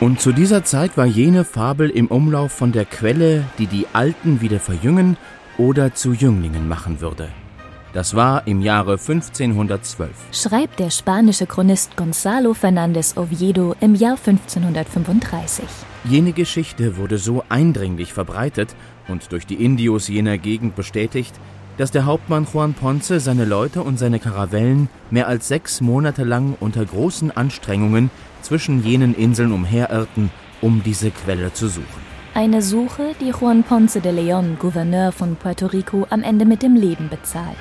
Und zu dieser Zeit war jene Fabel im Umlauf von der Quelle, die die Alten wieder verjüngen oder zu Jünglingen machen würde. Das war im Jahre 1512. Schreibt der spanische Chronist Gonzalo Fernández Oviedo im Jahr 1535. Jene Geschichte wurde so eindringlich verbreitet und durch die Indios jener Gegend bestätigt, dass der Hauptmann Juan Ponce seine Leute und seine Karavellen mehr als sechs Monate lang unter großen Anstrengungen zwischen jenen Inseln umherirrten, um diese Quelle zu suchen. Eine Suche, die Juan Ponce de Leon, Gouverneur von Puerto Rico, am Ende mit dem Leben bezahlt.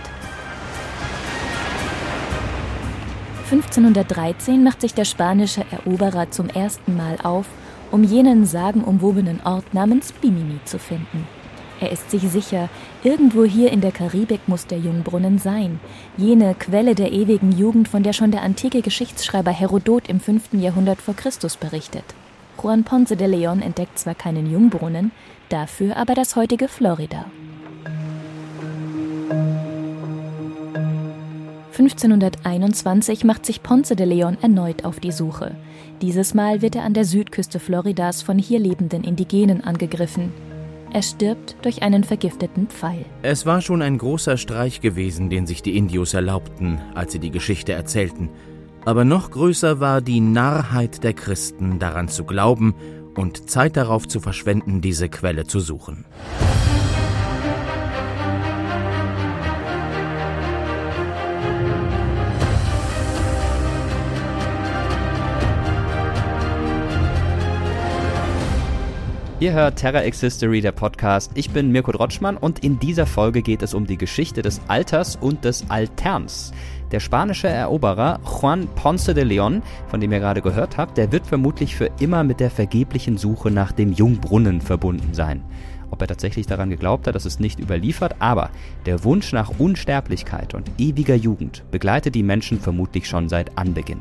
1513 macht sich der spanische Eroberer zum ersten Mal auf, um jenen sagenumwobenen Ort namens Bimini zu finden. Er ist sich sicher, irgendwo hier in der Karibik muss der Jungbrunnen sein, jene Quelle der ewigen Jugend, von der schon der antike Geschichtsschreiber Herodot im 5. Jahrhundert vor Christus berichtet. Juan Ponce de Leon entdeckt zwar keinen Jungbrunnen, dafür aber das heutige Florida. 1521 macht sich Ponce de Leon erneut auf die Suche. Dieses Mal wird er an der Südküste Floridas von hier lebenden Indigenen angegriffen. Er stirbt durch einen vergifteten Pfeil. Es war schon ein großer Streich gewesen, den sich die Indios erlaubten, als sie die Geschichte erzählten. Aber noch größer war die Narrheit der Christen, daran zu glauben und Zeit darauf zu verschwenden, diese Quelle zu suchen. Ihr hört Terra X History, der Podcast. Ich bin Mirko Drotschmann und in dieser Folge geht es um die Geschichte des Alters und des Alterns. Der spanische Eroberer Juan Ponce de Leon, von dem ihr gerade gehört habt, der wird vermutlich für immer mit der vergeblichen Suche nach dem Jungbrunnen verbunden sein. Ob er tatsächlich daran geglaubt hat, das ist nicht überliefert, aber der Wunsch nach Unsterblichkeit und ewiger Jugend begleitet die Menschen vermutlich schon seit Anbeginn.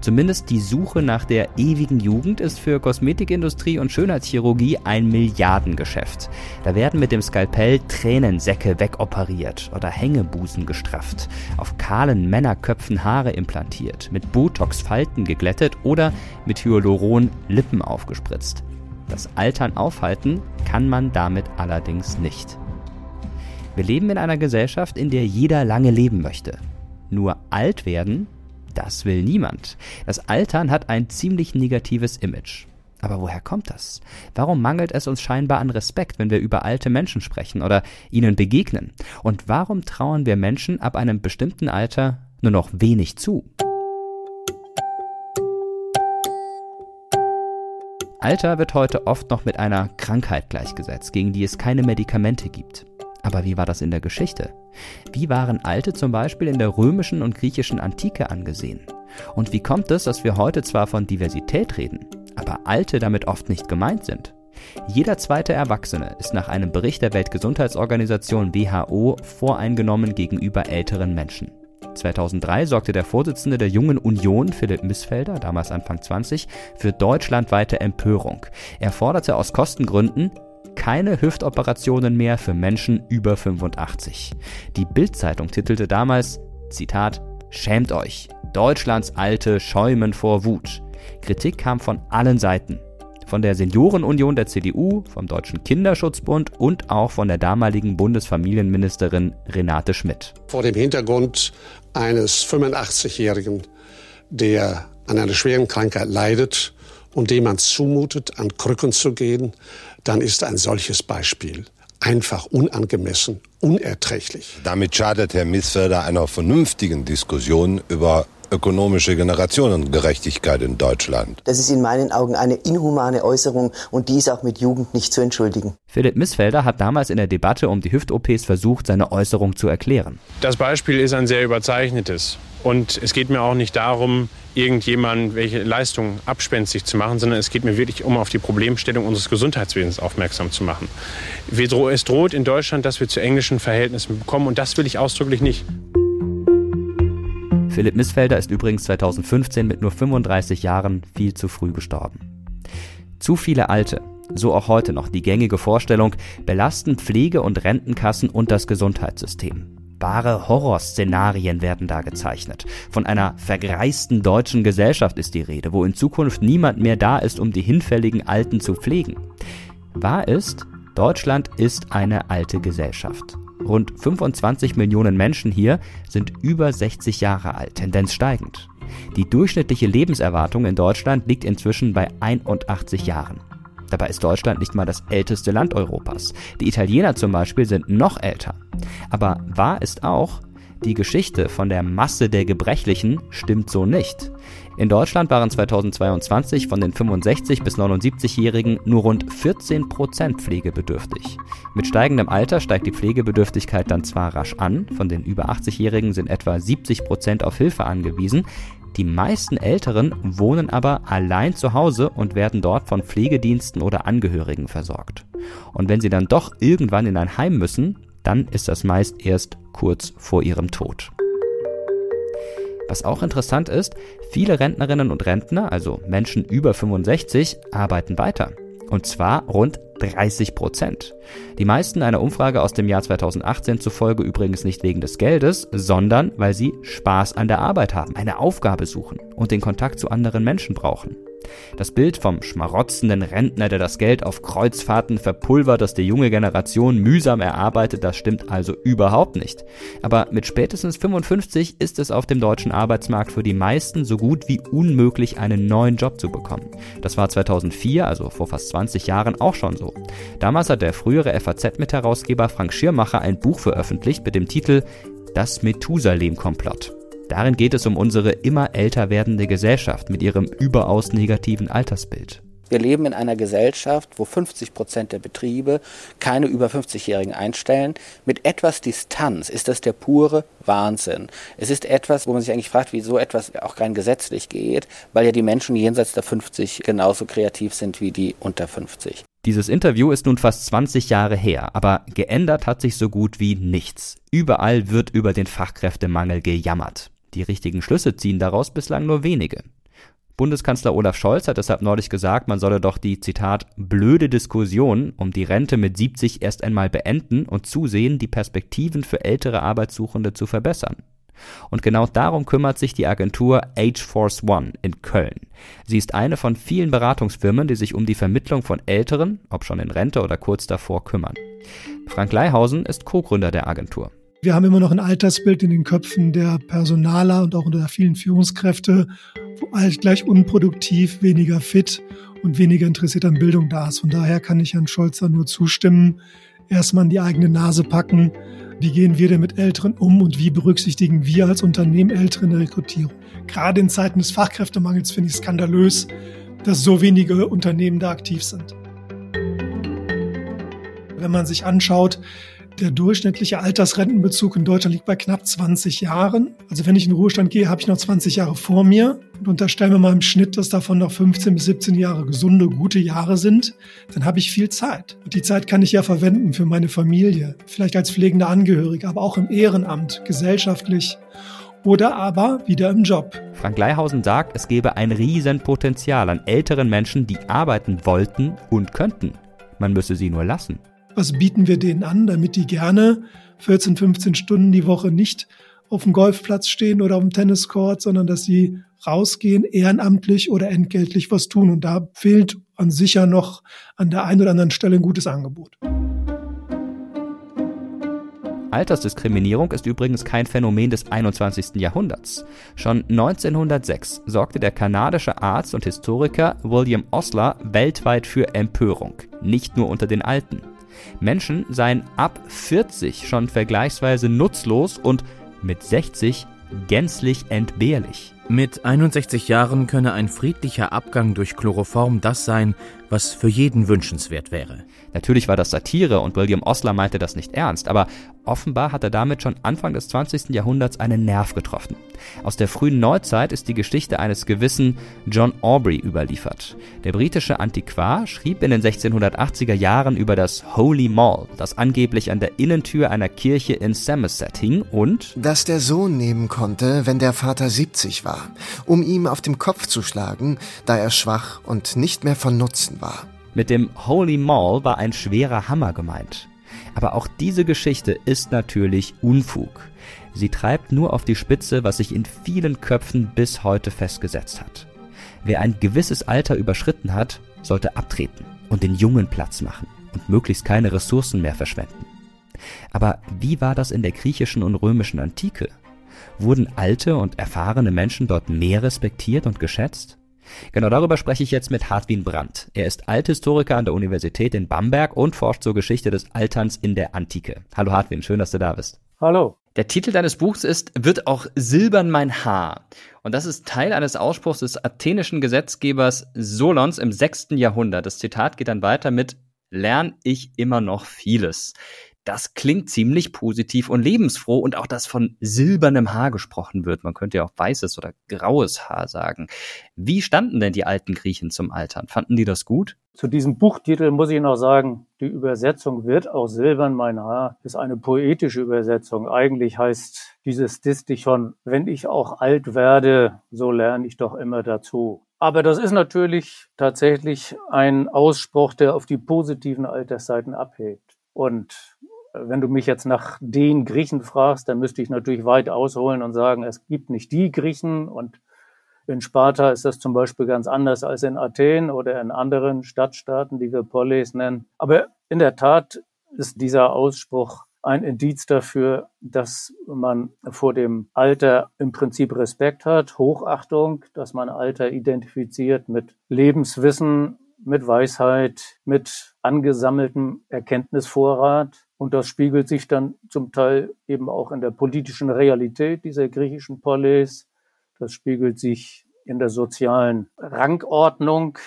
Zumindest die Suche nach der ewigen Jugend ist für Kosmetikindustrie und Schönheitschirurgie ein Milliardengeschäft. Da werden mit dem Skalpell Tränensäcke wegoperiert oder Hängebusen gestrafft, auf kahlen Männerköpfen Haare implantiert, mit Botox Falten geglättet oder mit Hyaluron Lippen aufgespritzt. Das Altern aufhalten kann man damit allerdings nicht. Wir leben in einer Gesellschaft, in der jeder lange leben möchte. Nur alt werden, das will niemand. Das Altern hat ein ziemlich negatives Image. Aber woher kommt das? Warum mangelt es uns scheinbar an Respekt, wenn wir über alte Menschen sprechen oder ihnen begegnen? Und warum trauen wir Menschen ab einem bestimmten Alter nur noch wenig zu? Alter wird heute oft noch mit einer Krankheit gleichgesetzt, gegen die es keine Medikamente gibt. Aber wie war das in der Geschichte? Wie waren Alte zum Beispiel in der römischen und griechischen Antike angesehen? Und wie kommt es, dass wir heute zwar von Diversität reden, aber Alte damit oft nicht gemeint sind? Jeder zweite Erwachsene ist nach einem Bericht der Weltgesundheitsorganisation WHO voreingenommen gegenüber älteren Menschen. 2003 sorgte der Vorsitzende der Jungen Union, Philipp Missfelder, damals Anfang 20, für deutschlandweite Empörung. Er forderte aus Kostengründen keine Hüftoperationen mehr für Menschen über 85. Die Bild-Zeitung titelte damals, Zitat, Schämt euch, Deutschlands Alte schäumen vor Wut. Kritik kam von allen Seiten von der Seniorenunion der CDU, vom Deutschen Kinderschutzbund und auch von der damaligen Bundesfamilienministerin Renate Schmidt. Vor dem Hintergrund eines 85-Jährigen, der an einer schweren Krankheit leidet und dem man zumutet, an Krücken zu gehen, dann ist ein solches Beispiel einfach unangemessen, unerträglich. Damit schadet Herr Missfelder einer vernünftigen Diskussion über ökonomische Generationengerechtigkeit in Deutschland. Das ist in meinen Augen eine inhumane Äußerung und die ist auch mit Jugend nicht zu entschuldigen. Philipp Missfelder hat damals in der Debatte um die Hüft-OPs versucht, seine Äußerung zu erklären. Das Beispiel ist ein sehr überzeichnetes. Und es geht mir auch nicht darum, irgendjemand welche Leistung abspenstig zu machen, sondern es geht mir wirklich um auf die Problemstellung unseres Gesundheitswesens aufmerksam zu machen. Es droht in Deutschland, dass wir zu englischen Verhältnissen bekommen und das will ich ausdrücklich nicht. Philipp Missfelder ist übrigens 2015 mit nur 35 Jahren viel zu früh gestorben. Zu viele Alte, so auch heute noch die gängige Vorstellung, belasten Pflege- und Rentenkassen und das Gesundheitssystem. Wahre Horrorszenarien werden da gezeichnet. Von einer vergreisten deutschen Gesellschaft ist die Rede, wo in Zukunft niemand mehr da ist, um die hinfälligen Alten zu pflegen. Wahr ist, Deutschland ist eine alte Gesellschaft. Rund 25 Millionen Menschen hier sind über 60 Jahre alt, Tendenz steigend. Die durchschnittliche Lebenserwartung in Deutschland liegt inzwischen bei 81 Jahren. Dabei ist Deutschland nicht mal das älteste Land Europas. Die Italiener zum Beispiel sind noch älter. Aber wahr ist auch, die Geschichte von der Masse der Gebrechlichen stimmt so nicht. In Deutschland waren 2022 von den 65 bis 79-Jährigen nur rund 14 Prozent pflegebedürftig. Mit steigendem Alter steigt die Pflegebedürftigkeit dann zwar rasch an, von den über 80-Jährigen sind etwa 70 Prozent auf Hilfe angewiesen, die meisten Älteren wohnen aber allein zu Hause und werden dort von Pflegediensten oder Angehörigen versorgt. Und wenn sie dann doch irgendwann in ein Heim müssen, dann ist das meist erst kurz vor ihrem Tod. Was auch interessant ist, viele Rentnerinnen und Rentner, also Menschen über 65, arbeiten weiter. Und zwar rund 30 Prozent. Die meisten einer Umfrage aus dem Jahr 2018 zufolge übrigens nicht wegen des Geldes, sondern weil sie Spaß an der Arbeit haben, eine Aufgabe suchen und den Kontakt zu anderen Menschen brauchen. Das Bild vom schmarotzenden Rentner, der das Geld auf Kreuzfahrten verpulvert, das die junge Generation mühsam erarbeitet, das stimmt also überhaupt nicht. Aber mit spätestens 55 ist es auf dem deutschen Arbeitsmarkt für die meisten so gut wie unmöglich, einen neuen Job zu bekommen. Das war 2004, also vor fast 20 Jahren, auch schon so. Damals hat der frühere FAZ-Mitherausgeber Frank Schirmacher ein Buch veröffentlicht mit dem Titel Das Methusalem-Komplott. Darin geht es um unsere immer älter werdende Gesellschaft mit ihrem überaus negativen Altersbild. Wir leben in einer Gesellschaft, wo 50 Prozent der Betriebe keine über 50-Jährigen einstellen. Mit etwas Distanz ist das der pure Wahnsinn. Es ist etwas, wo man sich eigentlich fragt, wie so etwas auch rein gesetzlich geht, weil ja die Menschen jenseits der 50 genauso kreativ sind wie die unter 50. Dieses Interview ist nun fast 20 Jahre her, aber geändert hat sich so gut wie nichts. Überall wird über den Fachkräftemangel gejammert. Die richtigen Schlüsse ziehen daraus bislang nur wenige. Bundeskanzler Olaf Scholz hat deshalb neulich gesagt, man solle doch die, Zitat, blöde Diskussion um die Rente mit 70 erst einmal beenden und zusehen, die Perspektiven für ältere Arbeitssuchende zu verbessern. Und genau darum kümmert sich die Agentur Age Force One in Köln. Sie ist eine von vielen Beratungsfirmen, die sich um die Vermittlung von Älteren, ob schon in Rente oder kurz davor, kümmern. Frank Leihausen ist Co-Gründer der Agentur. Wir haben immer noch ein Altersbild in den Köpfen der Personaler und auch unter der vielen Führungskräfte, wo alt gleich unproduktiv, weniger fit und weniger interessiert an Bildung da ist. Von daher kann ich Herrn Scholzer nur zustimmen. Erstmal in die eigene Nase packen. Wie gehen wir denn mit Älteren um und wie berücksichtigen wir als Unternehmen Ältere in der Rekrutierung? Gerade in Zeiten des Fachkräftemangels finde ich skandalös, dass so wenige Unternehmen da aktiv sind. Wenn man sich anschaut, der durchschnittliche Altersrentenbezug in Deutschland liegt bei knapp 20 Jahren. Also wenn ich in den Ruhestand gehe, habe ich noch 20 Jahre vor mir. Und unterstellen wir mal im Schnitt, dass davon noch 15 bis 17 Jahre gesunde, gute Jahre sind, dann habe ich viel Zeit. Und die Zeit kann ich ja verwenden für meine Familie, vielleicht als pflegender Angehörige, aber auch im Ehrenamt, gesellschaftlich oder aber wieder im Job. Frank Leihausen sagt, es gebe ein Riesenpotenzial an älteren Menschen, die arbeiten wollten und könnten. Man müsse sie nur lassen was bieten wir denen an, damit die gerne 14, 15 Stunden die Woche nicht auf dem Golfplatz stehen oder auf dem Tenniscourt, sondern dass sie rausgehen, ehrenamtlich oder entgeltlich was tun. Und da fehlt an sicher noch an der einen oder anderen Stelle ein gutes Angebot. Altersdiskriminierung ist übrigens kein Phänomen des 21. Jahrhunderts. Schon 1906 sorgte der kanadische Arzt und Historiker William Osler weltweit für Empörung, nicht nur unter den Alten. Menschen seien ab 40 schon vergleichsweise nutzlos und mit 60 gänzlich entbehrlich. Mit 61 Jahren könne ein friedlicher Abgang durch Chloroform das sein, was für jeden wünschenswert wäre. Natürlich war das Satire und William Osler meinte das nicht ernst, aber offenbar hat er damit schon Anfang des 20. Jahrhunderts einen Nerv getroffen. Aus der frühen Neuzeit ist die Geschichte eines gewissen John Aubrey überliefert. Der britische Antiquar schrieb in den 1680er Jahren über das Holy Mall, das angeblich an der Innentür einer Kirche in Somerset hing und dass der Sohn nehmen konnte, wenn der Vater 70 war, um ihm auf dem Kopf zu schlagen, da er schwach und nicht mehr von Nutzen war. Mit dem Holy Mall war ein schwerer Hammer gemeint. Aber auch diese Geschichte ist natürlich Unfug. Sie treibt nur auf die Spitze, was sich in vielen Köpfen bis heute festgesetzt hat. Wer ein gewisses Alter überschritten hat, sollte abtreten und den Jungen Platz machen und möglichst keine Ressourcen mehr verschwenden. Aber wie war das in der griechischen und römischen Antike? Wurden alte und erfahrene Menschen dort mehr respektiert und geschätzt? Genau darüber spreche ich jetzt mit Hartwin Brandt. Er ist Althistoriker an der Universität in Bamberg und forscht zur Geschichte des Alterns in der Antike. Hallo Hartwin, schön, dass du da bist. Hallo. Der Titel deines Buchs ist Wird auch silbern mein Haar. Und das ist Teil eines Ausspruchs des athenischen Gesetzgebers Solons im sechsten Jahrhundert. Das Zitat geht dann weiter mit Lern ich immer noch vieles das klingt ziemlich positiv und lebensfroh und auch, dass von silbernem Haar gesprochen wird. Man könnte ja auch weißes oder graues Haar sagen. Wie standen denn die alten Griechen zum Altern? Fanden die das gut? Zu diesem Buchtitel muss ich noch sagen, die Übersetzung wird auch silbern mein Haar ist eine poetische Übersetzung. Eigentlich heißt dieses Distichon, wenn ich auch alt werde, so lerne ich doch immer dazu. Aber das ist natürlich tatsächlich ein Ausspruch, der auf die positiven Altersseiten abhebt. Und wenn du mich jetzt nach den Griechen fragst, dann müsste ich natürlich weit ausholen und sagen, es gibt nicht die Griechen und in Sparta ist das zum Beispiel ganz anders als in Athen oder in anderen Stadtstaaten, die wir Polis nennen. Aber in der Tat ist dieser Ausspruch ein Indiz dafür, dass man vor dem Alter im Prinzip Respekt hat, Hochachtung, dass man Alter identifiziert mit Lebenswissen, mit Weisheit, mit angesammeltem Erkenntnisvorrat und das spiegelt sich dann zum Teil eben auch in der politischen Realität dieser griechischen Polis. Das spiegelt sich in der sozialen Rangordnung.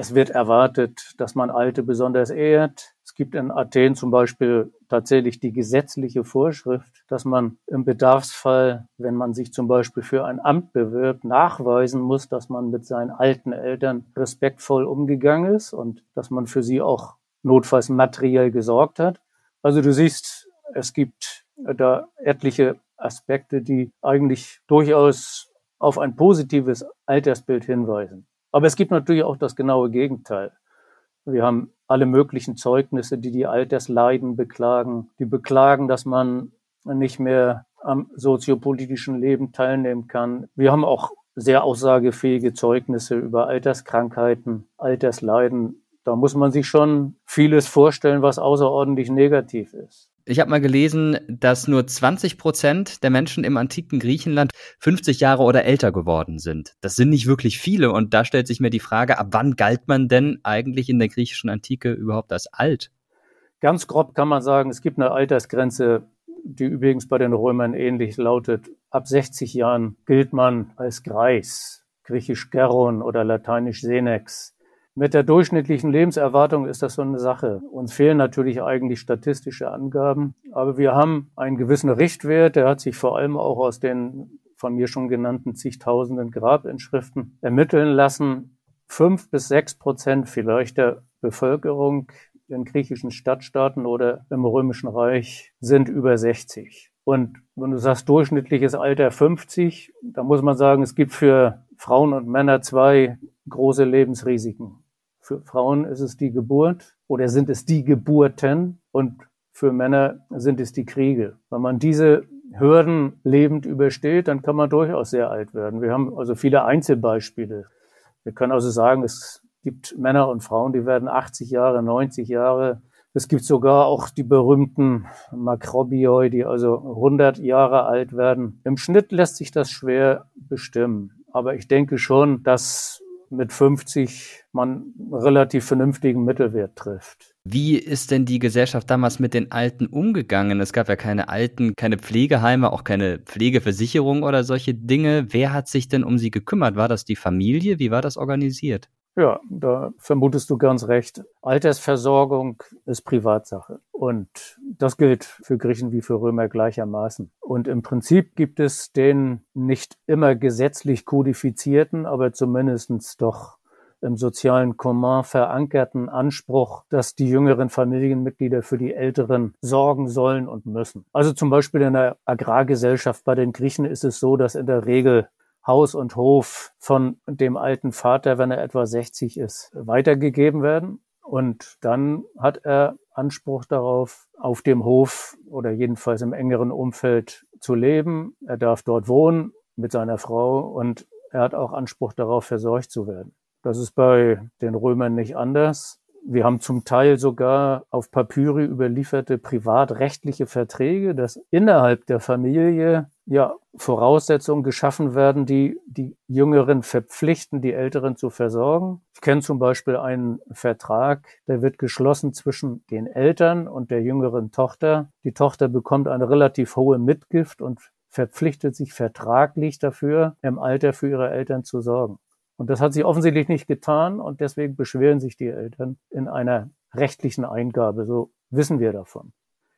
Es wird erwartet, dass man Alte besonders ehrt. Es gibt in Athen zum Beispiel tatsächlich die gesetzliche Vorschrift, dass man im Bedarfsfall, wenn man sich zum Beispiel für ein Amt bewirbt, nachweisen muss, dass man mit seinen alten Eltern respektvoll umgegangen ist und dass man für sie auch notfalls materiell gesorgt hat. Also du siehst, es gibt da etliche Aspekte, die eigentlich durchaus auf ein positives Altersbild hinweisen. Aber es gibt natürlich auch das genaue Gegenteil. Wir haben alle möglichen Zeugnisse, die die Altersleiden beklagen, die beklagen, dass man nicht mehr am soziopolitischen Leben teilnehmen kann. Wir haben auch sehr aussagefähige Zeugnisse über Alterskrankheiten, Altersleiden, da muss man sich schon vieles vorstellen, was außerordentlich negativ ist. Ich habe mal gelesen, dass nur 20 Prozent der Menschen im antiken Griechenland 50 Jahre oder älter geworden sind. Das sind nicht wirklich viele und da stellt sich mir die Frage, ab wann galt man denn eigentlich in der griechischen Antike überhaupt als alt? Ganz grob kann man sagen, es gibt eine Altersgrenze, die übrigens bei den Römern ähnlich lautet. Ab 60 Jahren gilt man als Greis, griechisch Geron oder lateinisch Senex. Mit der durchschnittlichen Lebenserwartung ist das so eine Sache. Uns fehlen natürlich eigentlich statistische Angaben, aber wir haben einen gewissen Richtwert, der hat sich vor allem auch aus den von mir schon genannten zigtausenden Grabinschriften ermitteln lassen. Fünf bis sechs Prozent vielleicht der Bevölkerung in griechischen Stadtstaaten oder im Römischen Reich sind über 60. Und wenn du sagst durchschnittliches Alter 50, da muss man sagen, es gibt für Frauen und Männer zwei große Lebensrisiken. Für Frauen ist es die Geburt oder sind es die Geburten und für Männer sind es die Kriege. Wenn man diese Hürden lebend übersteht, dann kann man durchaus sehr alt werden. Wir haben also viele Einzelbeispiele. Wir können also sagen, es gibt Männer und Frauen, die werden 80 Jahre, 90 Jahre. Es gibt sogar auch die berühmten Makrobioi, die also 100 Jahre alt werden. Im Schnitt lässt sich das schwer bestimmen. Aber ich denke schon, dass mit 50 man relativ vernünftigen Mittelwert trifft. Wie ist denn die Gesellschaft damals mit den Alten umgegangen? Es gab ja keine Alten, keine Pflegeheime, auch keine Pflegeversicherung oder solche Dinge. Wer hat sich denn um sie gekümmert? War das die Familie? Wie war das organisiert? Ja, da vermutest du ganz recht. Altersversorgung ist Privatsache. Und das gilt für Griechen wie für Römer gleichermaßen. Und im Prinzip gibt es den nicht immer gesetzlich kodifizierten, aber zumindestens doch im sozialen Kommun verankerten Anspruch, dass die jüngeren Familienmitglieder für die Älteren sorgen sollen und müssen. Also zum Beispiel in der Agrargesellschaft bei den Griechen ist es so, dass in der Regel Haus und Hof von dem alten Vater, wenn er etwa 60 ist, weitergegeben werden. Und dann hat er Anspruch darauf, auf dem Hof oder jedenfalls im engeren Umfeld zu leben. Er darf dort wohnen mit seiner Frau und er hat auch Anspruch darauf, versorgt zu werden. Das ist bei den Römern nicht anders. Wir haben zum Teil sogar auf Papyri überlieferte privatrechtliche Verträge, dass innerhalb der Familie ja Voraussetzungen geschaffen werden, die die Jüngeren verpflichten, die Älteren zu versorgen. Ich kenne zum Beispiel einen Vertrag, der wird geschlossen zwischen den Eltern und der jüngeren Tochter. Die Tochter bekommt eine relativ hohe Mitgift und verpflichtet sich vertraglich dafür, im Alter für ihre Eltern zu sorgen. Und das hat sie offensichtlich nicht getan und deswegen beschweren sich die Eltern in einer rechtlichen Eingabe. So wissen wir davon.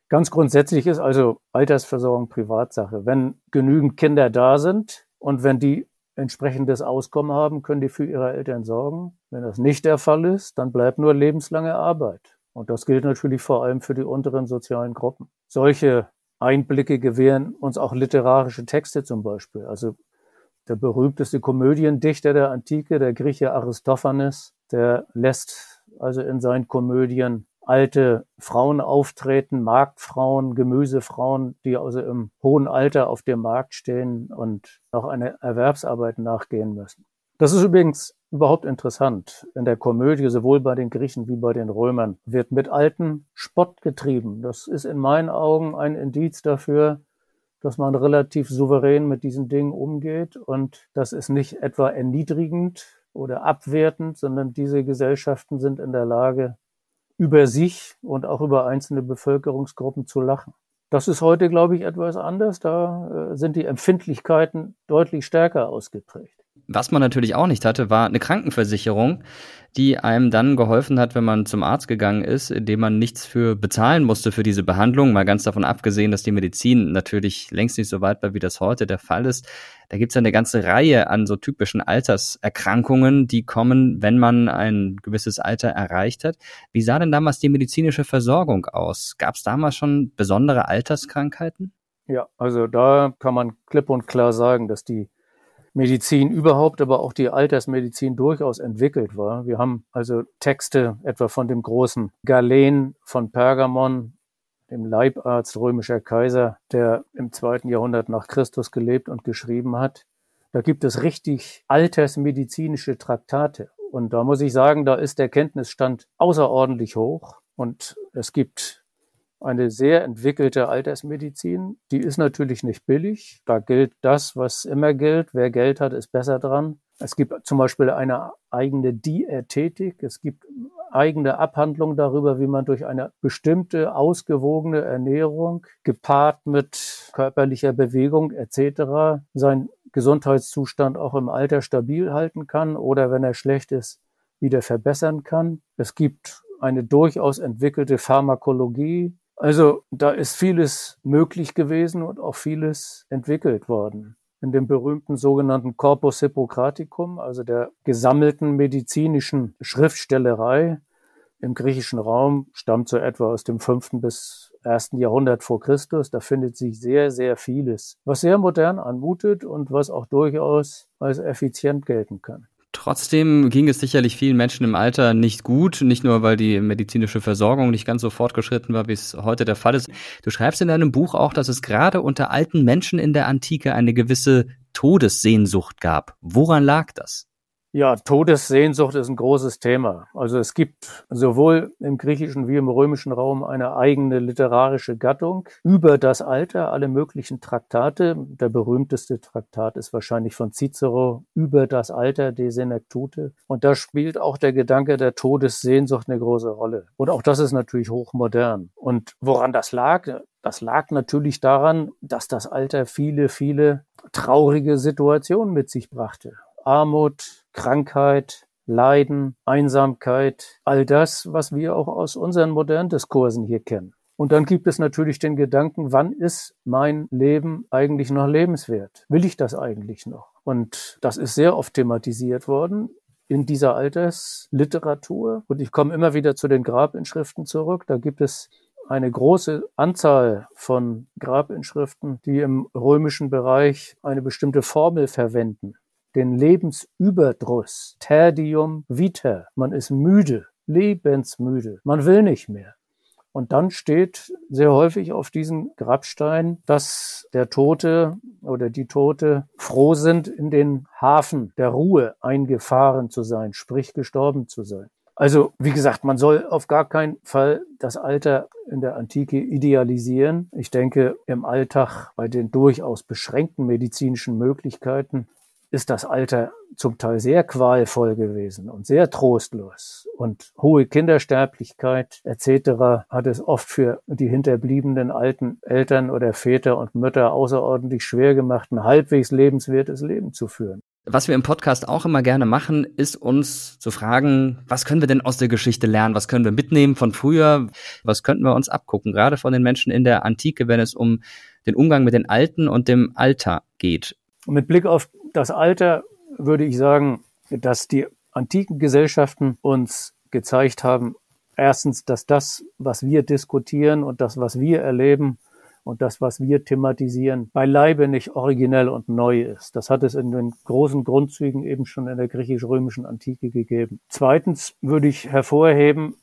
Ganz grundsätzlich ist also Altersversorgung Privatsache. Wenn genügend Kinder da sind und wenn die entsprechendes Auskommen haben, können die für ihre Eltern sorgen. Wenn das nicht der Fall ist, dann bleibt nur lebenslange Arbeit. Und das gilt natürlich vor allem für die unteren sozialen Gruppen. Solche Einblicke gewähren uns auch literarische Texte zum Beispiel. Also der berühmteste Komödiendichter der Antike, der Grieche Aristophanes, der lässt also in seinen Komödien alte Frauen auftreten, Marktfrauen, Gemüsefrauen, die also im hohen Alter auf dem Markt stehen und noch eine Erwerbsarbeit nachgehen müssen. Das ist übrigens überhaupt interessant. In der Komödie, sowohl bei den Griechen wie bei den Römern, wird mit alten Spott getrieben. Das ist in meinen Augen ein Indiz dafür, dass man relativ souverän mit diesen Dingen umgeht und das ist nicht etwa erniedrigend oder abwertend, sondern diese Gesellschaften sind in der Lage, über sich und auch über einzelne Bevölkerungsgruppen zu lachen. Das ist heute, glaube ich, etwas anders. Da äh, sind die Empfindlichkeiten deutlich stärker ausgeprägt. Was man natürlich auch nicht hatte, war eine Krankenversicherung, die einem dann geholfen hat, wenn man zum Arzt gegangen ist, indem man nichts für bezahlen musste für diese Behandlung. Mal ganz davon abgesehen, dass die Medizin natürlich längst nicht so weit war, wie das heute der Fall ist. Da gibt es eine ganze Reihe an so typischen Alterserkrankungen, die kommen, wenn man ein gewisses Alter erreicht hat. Wie sah denn damals die medizinische Versorgung aus? Gab es damals schon besondere Alterskrankheiten? Ja, also da kann man klipp und klar sagen, dass die Medizin überhaupt, aber auch die Altersmedizin durchaus entwickelt war. Wir haben also Texte etwa von dem großen Galen von Pergamon, dem Leibarzt römischer Kaiser, der im zweiten Jahrhundert nach Christus gelebt und geschrieben hat. Da gibt es richtig altersmedizinische Traktate. Und da muss ich sagen, da ist der Kenntnisstand außerordentlich hoch. Und es gibt eine sehr entwickelte Altersmedizin. Die ist natürlich nicht billig. Da gilt das, was immer gilt. Wer Geld hat, ist besser dran. Es gibt zum Beispiel eine eigene Diätetik. Es gibt eigene Abhandlungen darüber, wie man durch eine bestimmte ausgewogene Ernährung gepaart mit körperlicher Bewegung etc. seinen Gesundheitszustand auch im Alter stabil halten kann oder wenn er schlecht ist, wieder verbessern kann. Es gibt eine durchaus entwickelte Pharmakologie, also da ist vieles möglich gewesen und auch vieles entwickelt worden. In dem berühmten sogenannten Corpus Hippocraticum, also der gesammelten medizinischen Schriftstellerei im griechischen Raum, stammt so etwa aus dem fünften bis ersten Jahrhundert vor Christus. Da findet sich sehr, sehr vieles, was sehr modern anmutet und was auch durchaus als effizient gelten kann. Trotzdem ging es sicherlich vielen Menschen im Alter nicht gut, nicht nur weil die medizinische Versorgung nicht ganz so fortgeschritten war, wie es heute der Fall ist. Du schreibst in deinem Buch auch, dass es gerade unter alten Menschen in der Antike eine gewisse Todessehnsucht gab. Woran lag das? Ja, Todessehnsucht ist ein großes Thema. Also es gibt sowohl im griechischen wie im römischen Raum eine eigene literarische Gattung über das Alter, alle möglichen Traktate. Der berühmteste Traktat ist wahrscheinlich von Cicero über das Alter, De Senectute. Und da spielt auch der Gedanke der Todessehnsucht eine große Rolle. Und auch das ist natürlich hochmodern. Und woran das lag? Das lag natürlich daran, dass das Alter viele, viele traurige Situationen mit sich brachte. Armut, Krankheit, Leiden, Einsamkeit, all das, was wir auch aus unseren modernen Diskursen hier kennen. Und dann gibt es natürlich den Gedanken, wann ist mein Leben eigentlich noch lebenswert? Will ich das eigentlich noch? Und das ist sehr oft thematisiert worden in dieser Altersliteratur. Und ich komme immer wieder zu den Grabinschriften zurück. Da gibt es eine große Anzahl von Grabinschriften, die im römischen Bereich eine bestimmte Formel verwenden den Lebensüberdruss, terdium vitae. Man ist müde, lebensmüde. Man will nicht mehr. Und dann steht sehr häufig auf diesen Grabstein, dass der Tote oder die Tote froh sind, in den Hafen der Ruhe eingefahren zu sein, sprich gestorben zu sein. Also, wie gesagt, man soll auf gar keinen Fall das Alter in der Antike idealisieren. Ich denke, im Alltag bei den durchaus beschränkten medizinischen Möglichkeiten ist das Alter zum Teil sehr qualvoll gewesen und sehr trostlos. Und hohe Kindersterblichkeit etc. hat es oft für die hinterbliebenen alten Eltern oder Väter und Mütter außerordentlich schwer gemacht, ein halbwegs lebenswertes Leben zu führen. Was wir im Podcast auch immer gerne machen, ist uns zu fragen, was können wir denn aus der Geschichte lernen? Was können wir mitnehmen von früher? Was könnten wir uns abgucken? Gerade von den Menschen in der Antike, wenn es um den Umgang mit den Alten und dem Alter geht. Mit Blick auf das Alter würde ich sagen, dass die antiken Gesellschaften uns gezeigt haben, erstens, dass das, was wir diskutieren und das, was wir erleben und das, was wir thematisieren, beileibe nicht originell und neu ist. Das hat es in den großen Grundzügen eben schon in der griechisch-römischen Antike gegeben. Zweitens würde ich hervorheben,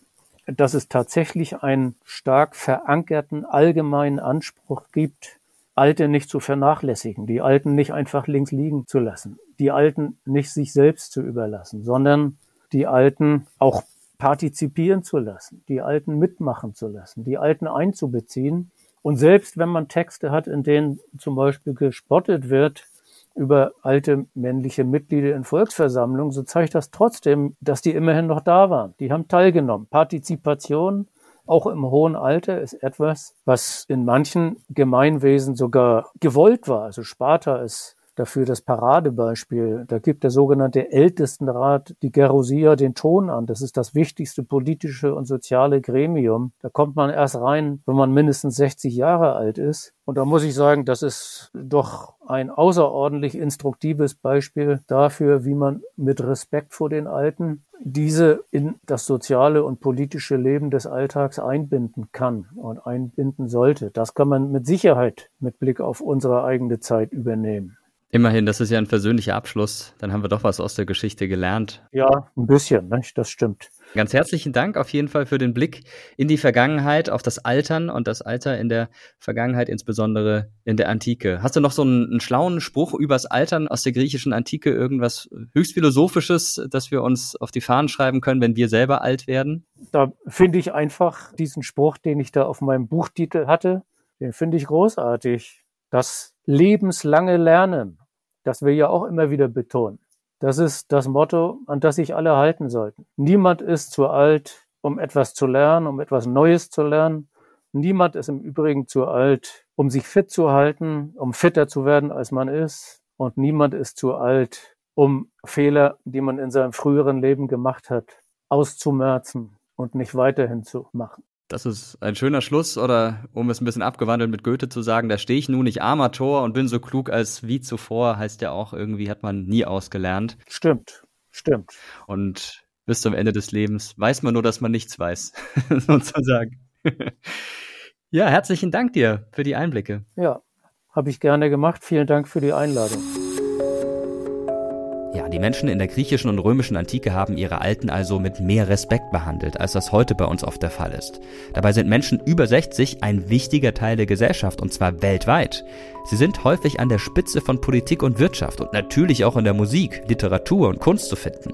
dass es tatsächlich einen stark verankerten allgemeinen Anspruch gibt, Alte nicht zu vernachlässigen, die Alten nicht einfach links liegen zu lassen, die Alten nicht sich selbst zu überlassen, sondern die Alten auch partizipieren zu lassen, die Alten mitmachen zu lassen, die Alten einzubeziehen. Und selbst wenn man Texte hat, in denen zum Beispiel gespottet wird über alte männliche Mitglieder in Volksversammlungen, so zeigt das trotzdem, dass die immerhin noch da waren. Die haben teilgenommen. Partizipation auch im hohen Alter ist etwas, was in manchen Gemeinwesen sogar gewollt war. Also Sparta ist dafür das Paradebeispiel. Da gibt der sogenannte Ältestenrat, die Gerousia, den Ton an. Das ist das wichtigste politische und soziale Gremium. Da kommt man erst rein, wenn man mindestens 60 Jahre alt ist. Und da muss ich sagen, das ist doch ein außerordentlich instruktives Beispiel dafür, wie man mit Respekt vor den Alten diese in das soziale und politische Leben des Alltags einbinden kann und einbinden sollte. Das kann man mit Sicherheit mit Blick auf unsere eigene Zeit übernehmen. Immerhin, das ist ja ein persönlicher Abschluss. Dann haben wir doch was aus der Geschichte gelernt. Ja, ein bisschen, ne? das stimmt. Ganz herzlichen Dank auf jeden Fall für den Blick in die Vergangenheit, auf das Altern und das Alter in der Vergangenheit, insbesondere in der Antike. Hast du noch so einen, einen schlauen Spruch übers Altern aus der griechischen Antike, irgendwas höchst philosophisches, das wir uns auf die Fahnen schreiben können, wenn wir selber alt werden? Da finde ich einfach diesen Spruch, den ich da auf meinem Buchtitel hatte, den finde ich großartig. Das lebenslange Lernen, das wir ja auch immer wieder betonen. Das ist das Motto, an das sich alle halten sollten. Niemand ist zu alt, um etwas zu lernen, um etwas Neues zu lernen. Niemand ist im Übrigen zu alt, um sich fit zu halten, um fitter zu werden, als man ist. Und niemand ist zu alt, um Fehler, die man in seinem früheren Leben gemacht hat, auszumerzen und nicht weiterhin zu machen. Das ist ein schöner Schluss oder um es ein bisschen abgewandelt mit Goethe zu sagen, da stehe ich nun nicht armer Tor und bin so klug als wie zuvor, heißt ja auch irgendwie hat man nie ausgelernt. Stimmt, stimmt. Und bis zum Ende des Lebens weiß man nur, dass man nichts weiß, sozusagen. ja, herzlichen Dank dir für die Einblicke. Ja, habe ich gerne gemacht. Vielen Dank für die Einladung. Die Menschen in der griechischen und römischen Antike haben ihre Alten also mit mehr Respekt behandelt, als das heute bei uns oft der Fall ist. Dabei sind Menschen über 60 ein wichtiger Teil der Gesellschaft und zwar weltweit. Sie sind häufig an der Spitze von Politik und Wirtschaft und natürlich auch in der Musik, Literatur und Kunst zu finden.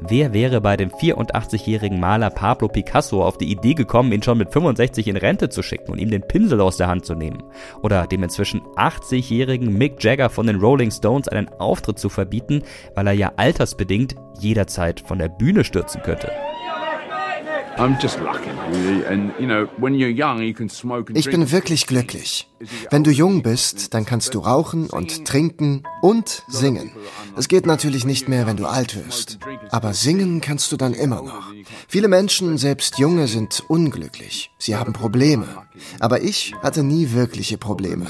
Wer wäre bei dem 84-jährigen Maler Pablo Picasso auf die Idee gekommen, ihn schon mit 65 in Rente zu schicken und ihm den Pinsel aus der Hand zu nehmen? Oder dem inzwischen 80-jährigen Mick Jagger von den Rolling Stones einen Auftritt zu verbieten, weil er ja altersbedingt jederzeit von der Bühne stürzen könnte? Ich bin wirklich glücklich. Wenn du jung bist, dann kannst du rauchen und trinken und singen. Es geht natürlich nicht mehr, wenn du alt wirst. Aber singen kannst du dann immer noch. Viele Menschen, selbst junge, sind unglücklich. Sie haben Probleme. Aber ich hatte nie wirkliche Probleme.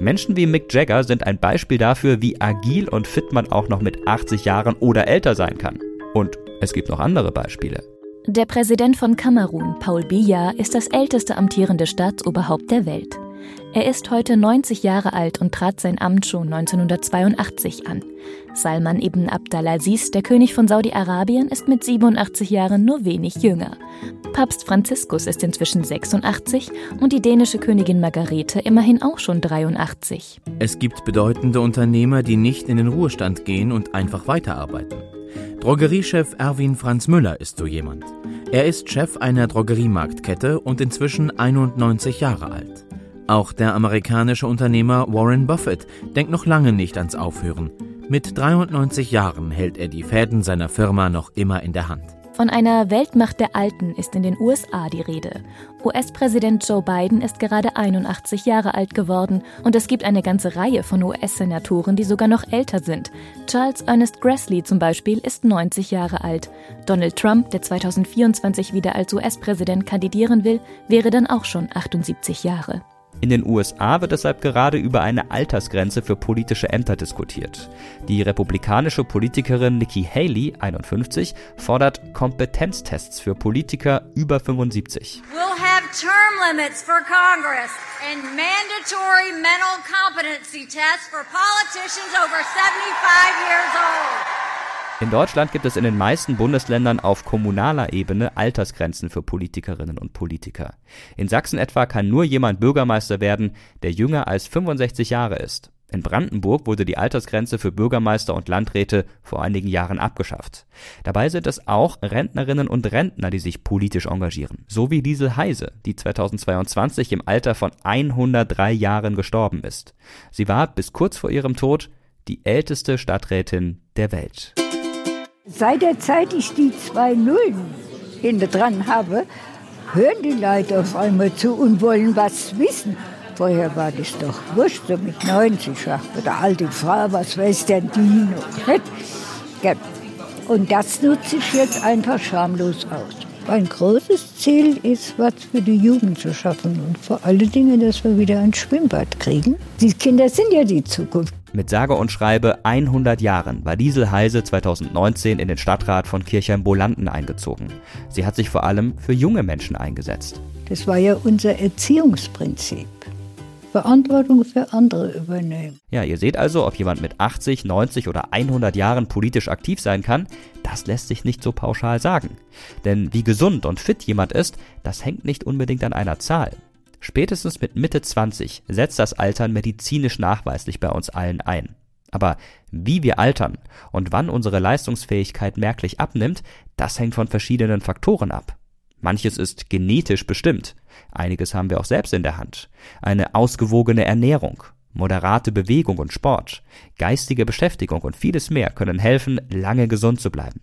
Menschen wie Mick Jagger sind ein Beispiel dafür, wie agil und fit man auch noch mit 80 Jahren oder älter sein kann. Und es gibt noch andere Beispiele. Der Präsident von Kamerun, Paul Biya, ist das älteste amtierende Staatsoberhaupt der Welt. Er ist heute 90 Jahre alt und trat sein Amt schon 1982 an. Salman ibn Abdalaziz, der König von Saudi-Arabien, ist mit 87 Jahren nur wenig jünger. Papst Franziskus ist inzwischen 86 und die dänische Königin Margarete immerhin auch schon 83. Es gibt bedeutende Unternehmer, die nicht in den Ruhestand gehen und einfach weiterarbeiten. Drogeriechef Erwin Franz Müller ist so jemand. Er ist Chef einer Drogeriemarktkette und inzwischen 91 Jahre alt. Auch der amerikanische Unternehmer Warren Buffett denkt noch lange nicht ans Aufhören. Mit 93 Jahren hält er die Fäden seiner Firma noch immer in der Hand. Von einer Weltmacht der Alten ist in den USA die Rede. US-Präsident Joe Biden ist gerade 81 Jahre alt geworden und es gibt eine ganze Reihe von US-Senatoren, die sogar noch älter sind. Charles Ernest Grassley zum Beispiel ist 90 Jahre alt. Donald Trump, der 2024 wieder als US-Präsident kandidieren will, wäre dann auch schon 78 Jahre. In den USA wird deshalb gerade über eine Altersgrenze für politische Ämter diskutiert. Die republikanische Politikerin Nikki Haley, 51, fordert Kompetenztests für Politiker über 75. We'll have term limits for Congress and mandatory mental competency tests for politicians over 75 years old. In Deutschland gibt es in den meisten Bundesländern auf kommunaler Ebene Altersgrenzen für Politikerinnen und Politiker. In Sachsen etwa kann nur jemand Bürgermeister werden, der jünger als 65 Jahre ist. In Brandenburg wurde die Altersgrenze für Bürgermeister und Landräte vor einigen Jahren abgeschafft. Dabei sind es auch Rentnerinnen und Rentner, die sich politisch engagieren. So wie Liesel Heise, die 2022 im Alter von 103 Jahren gestorben ist. Sie war bis kurz vor ihrem Tod die älteste Stadträtin der Welt. Seit der Zeit ich die zwei Nullen hinter dran habe, hören die Leute auf einmal zu und wollen was wissen. Vorher war das doch wurscht, so mit 90 sagt der alte Frau, was weiß denn die noch? Und das nutze ich jetzt einfach schamlos aus. Ein großes Ziel ist, was für die Jugend zu schaffen und vor allen Dingen, dass wir wieder ein Schwimmbad kriegen. Die Kinder sind ja die Zukunft. Mit sage und schreibe 100 Jahren war Liesel Heise 2019 in den Stadtrat von Kirchheim-Bolanden eingezogen. Sie hat sich vor allem für junge Menschen eingesetzt. Das war ja unser Erziehungsprinzip. Verantwortung für andere übernehmen. Ja, ihr seht also, ob jemand mit 80, 90 oder 100 Jahren politisch aktiv sein kann, das lässt sich nicht so pauschal sagen. Denn wie gesund und fit jemand ist, das hängt nicht unbedingt an einer Zahl. Spätestens mit Mitte 20 setzt das Altern medizinisch nachweislich bei uns allen ein. Aber wie wir altern und wann unsere Leistungsfähigkeit merklich abnimmt, das hängt von verschiedenen Faktoren ab. Manches ist genetisch bestimmt, einiges haben wir auch selbst in der Hand. Eine ausgewogene Ernährung, moderate Bewegung und Sport, geistige Beschäftigung und vieles mehr können helfen, lange gesund zu bleiben.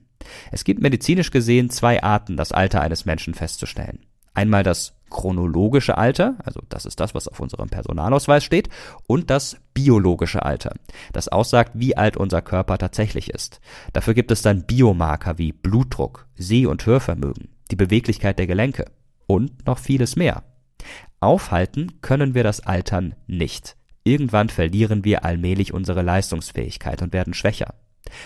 Es gibt medizinisch gesehen zwei Arten, das Alter eines Menschen festzustellen. Einmal das chronologische Alter, also das ist das, was auf unserem Personalausweis steht, und das biologische Alter, das aussagt, wie alt unser Körper tatsächlich ist. Dafür gibt es dann Biomarker wie Blutdruck, Seh- und Hörvermögen, die Beweglichkeit der Gelenke und noch vieles mehr. Aufhalten können wir das Altern nicht. Irgendwann verlieren wir allmählich unsere Leistungsfähigkeit und werden schwächer.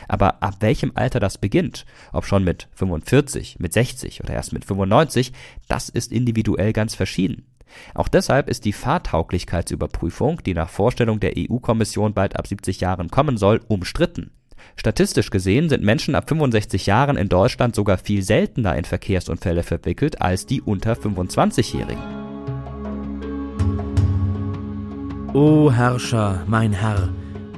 Aber ab welchem Alter das beginnt, ob schon mit 45, mit 60 oder erst mit 95, das ist individuell ganz verschieden. Auch deshalb ist die Fahrtauglichkeitsüberprüfung, die nach Vorstellung der EU-Kommission bald ab 70 Jahren kommen soll, umstritten. Statistisch gesehen sind Menschen ab 65 Jahren in Deutschland sogar viel seltener in Verkehrsunfälle verwickelt als die unter 25-Jährigen. O Herrscher, mein Herr,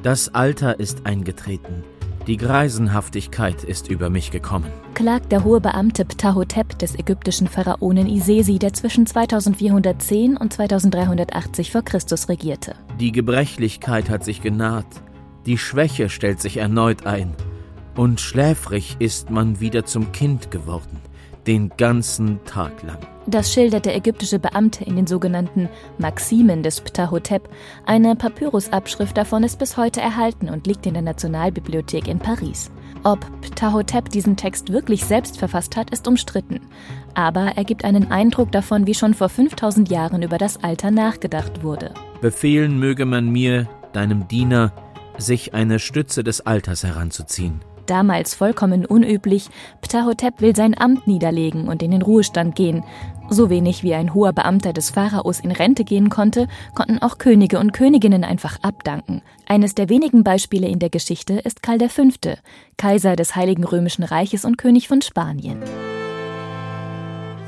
das Alter ist eingetreten. Die Greisenhaftigkeit ist über mich gekommen, klagt der hohe Beamte Ptahotep des ägyptischen Pharaonen Isesi, der zwischen 2410 und 2380 vor Christus regierte. Die Gebrechlichkeit hat sich genaht, die Schwäche stellt sich erneut ein, und schläfrig ist man wieder zum Kind geworden den ganzen Tag lang. Das schildert der ägyptische Beamte in den sogenannten Maximen des Ptahotep. Eine Papyrusabschrift davon ist bis heute erhalten und liegt in der Nationalbibliothek in Paris. Ob Ptahotep diesen Text wirklich selbst verfasst hat, ist umstritten. Aber er gibt einen Eindruck davon, wie schon vor 5000 Jahren über das Alter nachgedacht wurde. Befehlen möge man mir, deinem Diener, sich eine Stütze des Alters heranzuziehen. Damals vollkommen unüblich, Ptahotep will sein Amt niederlegen und in den Ruhestand gehen. So wenig wie ein hoher Beamter des Pharaos in Rente gehen konnte, konnten auch Könige und Königinnen einfach abdanken. Eines der wenigen Beispiele in der Geschichte ist Karl V., Kaiser des Heiligen Römischen Reiches und König von Spanien.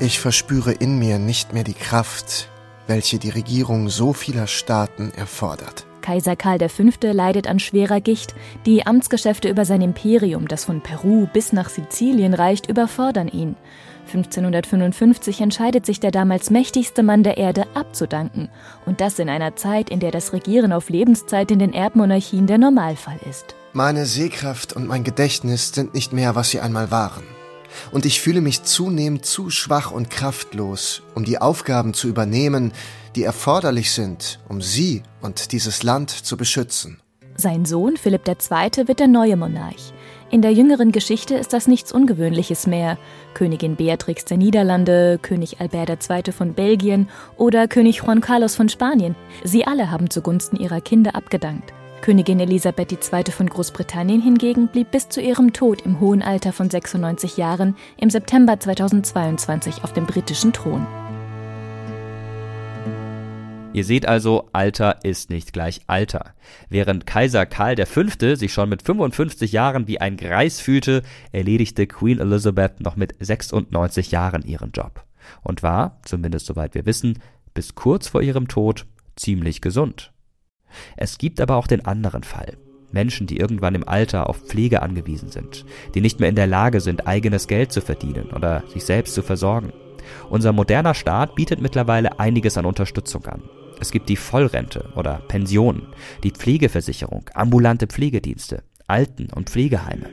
Ich verspüre in mir nicht mehr die Kraft, welche die Regierung so vieler Staaten erfordert. Kaiser Karl V. leidet an schwerer Gicht. Die Amtsgeschäfte über sein Imperium, das von Peru bis nach Sizilien reicht, überfordern ihn. 1555 entscheidet sich der damals mächtigste Mann der Erde abzudanken. Und das in einer Zeit, in der das Regieren auf Lebenszeit in den Erbmonarchien der Normalfall ist. Meine Sehkraft und mein Gedächtnis sind nicht mehr, was sie einmal waren. Und ich fühle mich zunehmend zu schwach und kraftlos, um die Aufgaben zu übernehmen, die erforderlich sind, um sie und dieses Land zu beschützen. Sein Sohn Philipp II. wird der neue Monarch. In der jüngeren Geschichte ist das nichts Ungewöhnliches mehr. Königin Beatrix der Niederlande, König Albert II. von Belgien oder König Juan Carlos von Spanien. Sie alle haben zugunsten ihrer Kinder abgedankt. Königin Elisabeth II. von Großbritannien hingegen blieb bis zu ihrem Tod im hohen Alter von 96 Jahren im September 2022 auf dem britischen Thron. Ihr seht also, Alter ist nicht gleich Alter. Während Kaiser Karl V. sich schon mit 55 Jahren wie ein Greis fühlte, erledigte Queen Elizabeth noch mit 96 Jahren ihren Job. Und war, zumindest soweit wir wissen, bis kurz vor ihrem Tod ziemlich gesund. Es gibt aber auch den anderen Fall. Menschen, die irgendwann im Alter auf Pflege angewiesen sind, die nicht mehr in der Lage sind, eigenes Geld zu verdienen oder sich selbst zu versorgen. Unser moderner Staat bietet mittlerweile einiges an Unterstützung an. Es gibt die Vollrente oder Pensionen, die Pflegeversicherung, ambulante Pflegedienste, Alten- und Pflegeheime.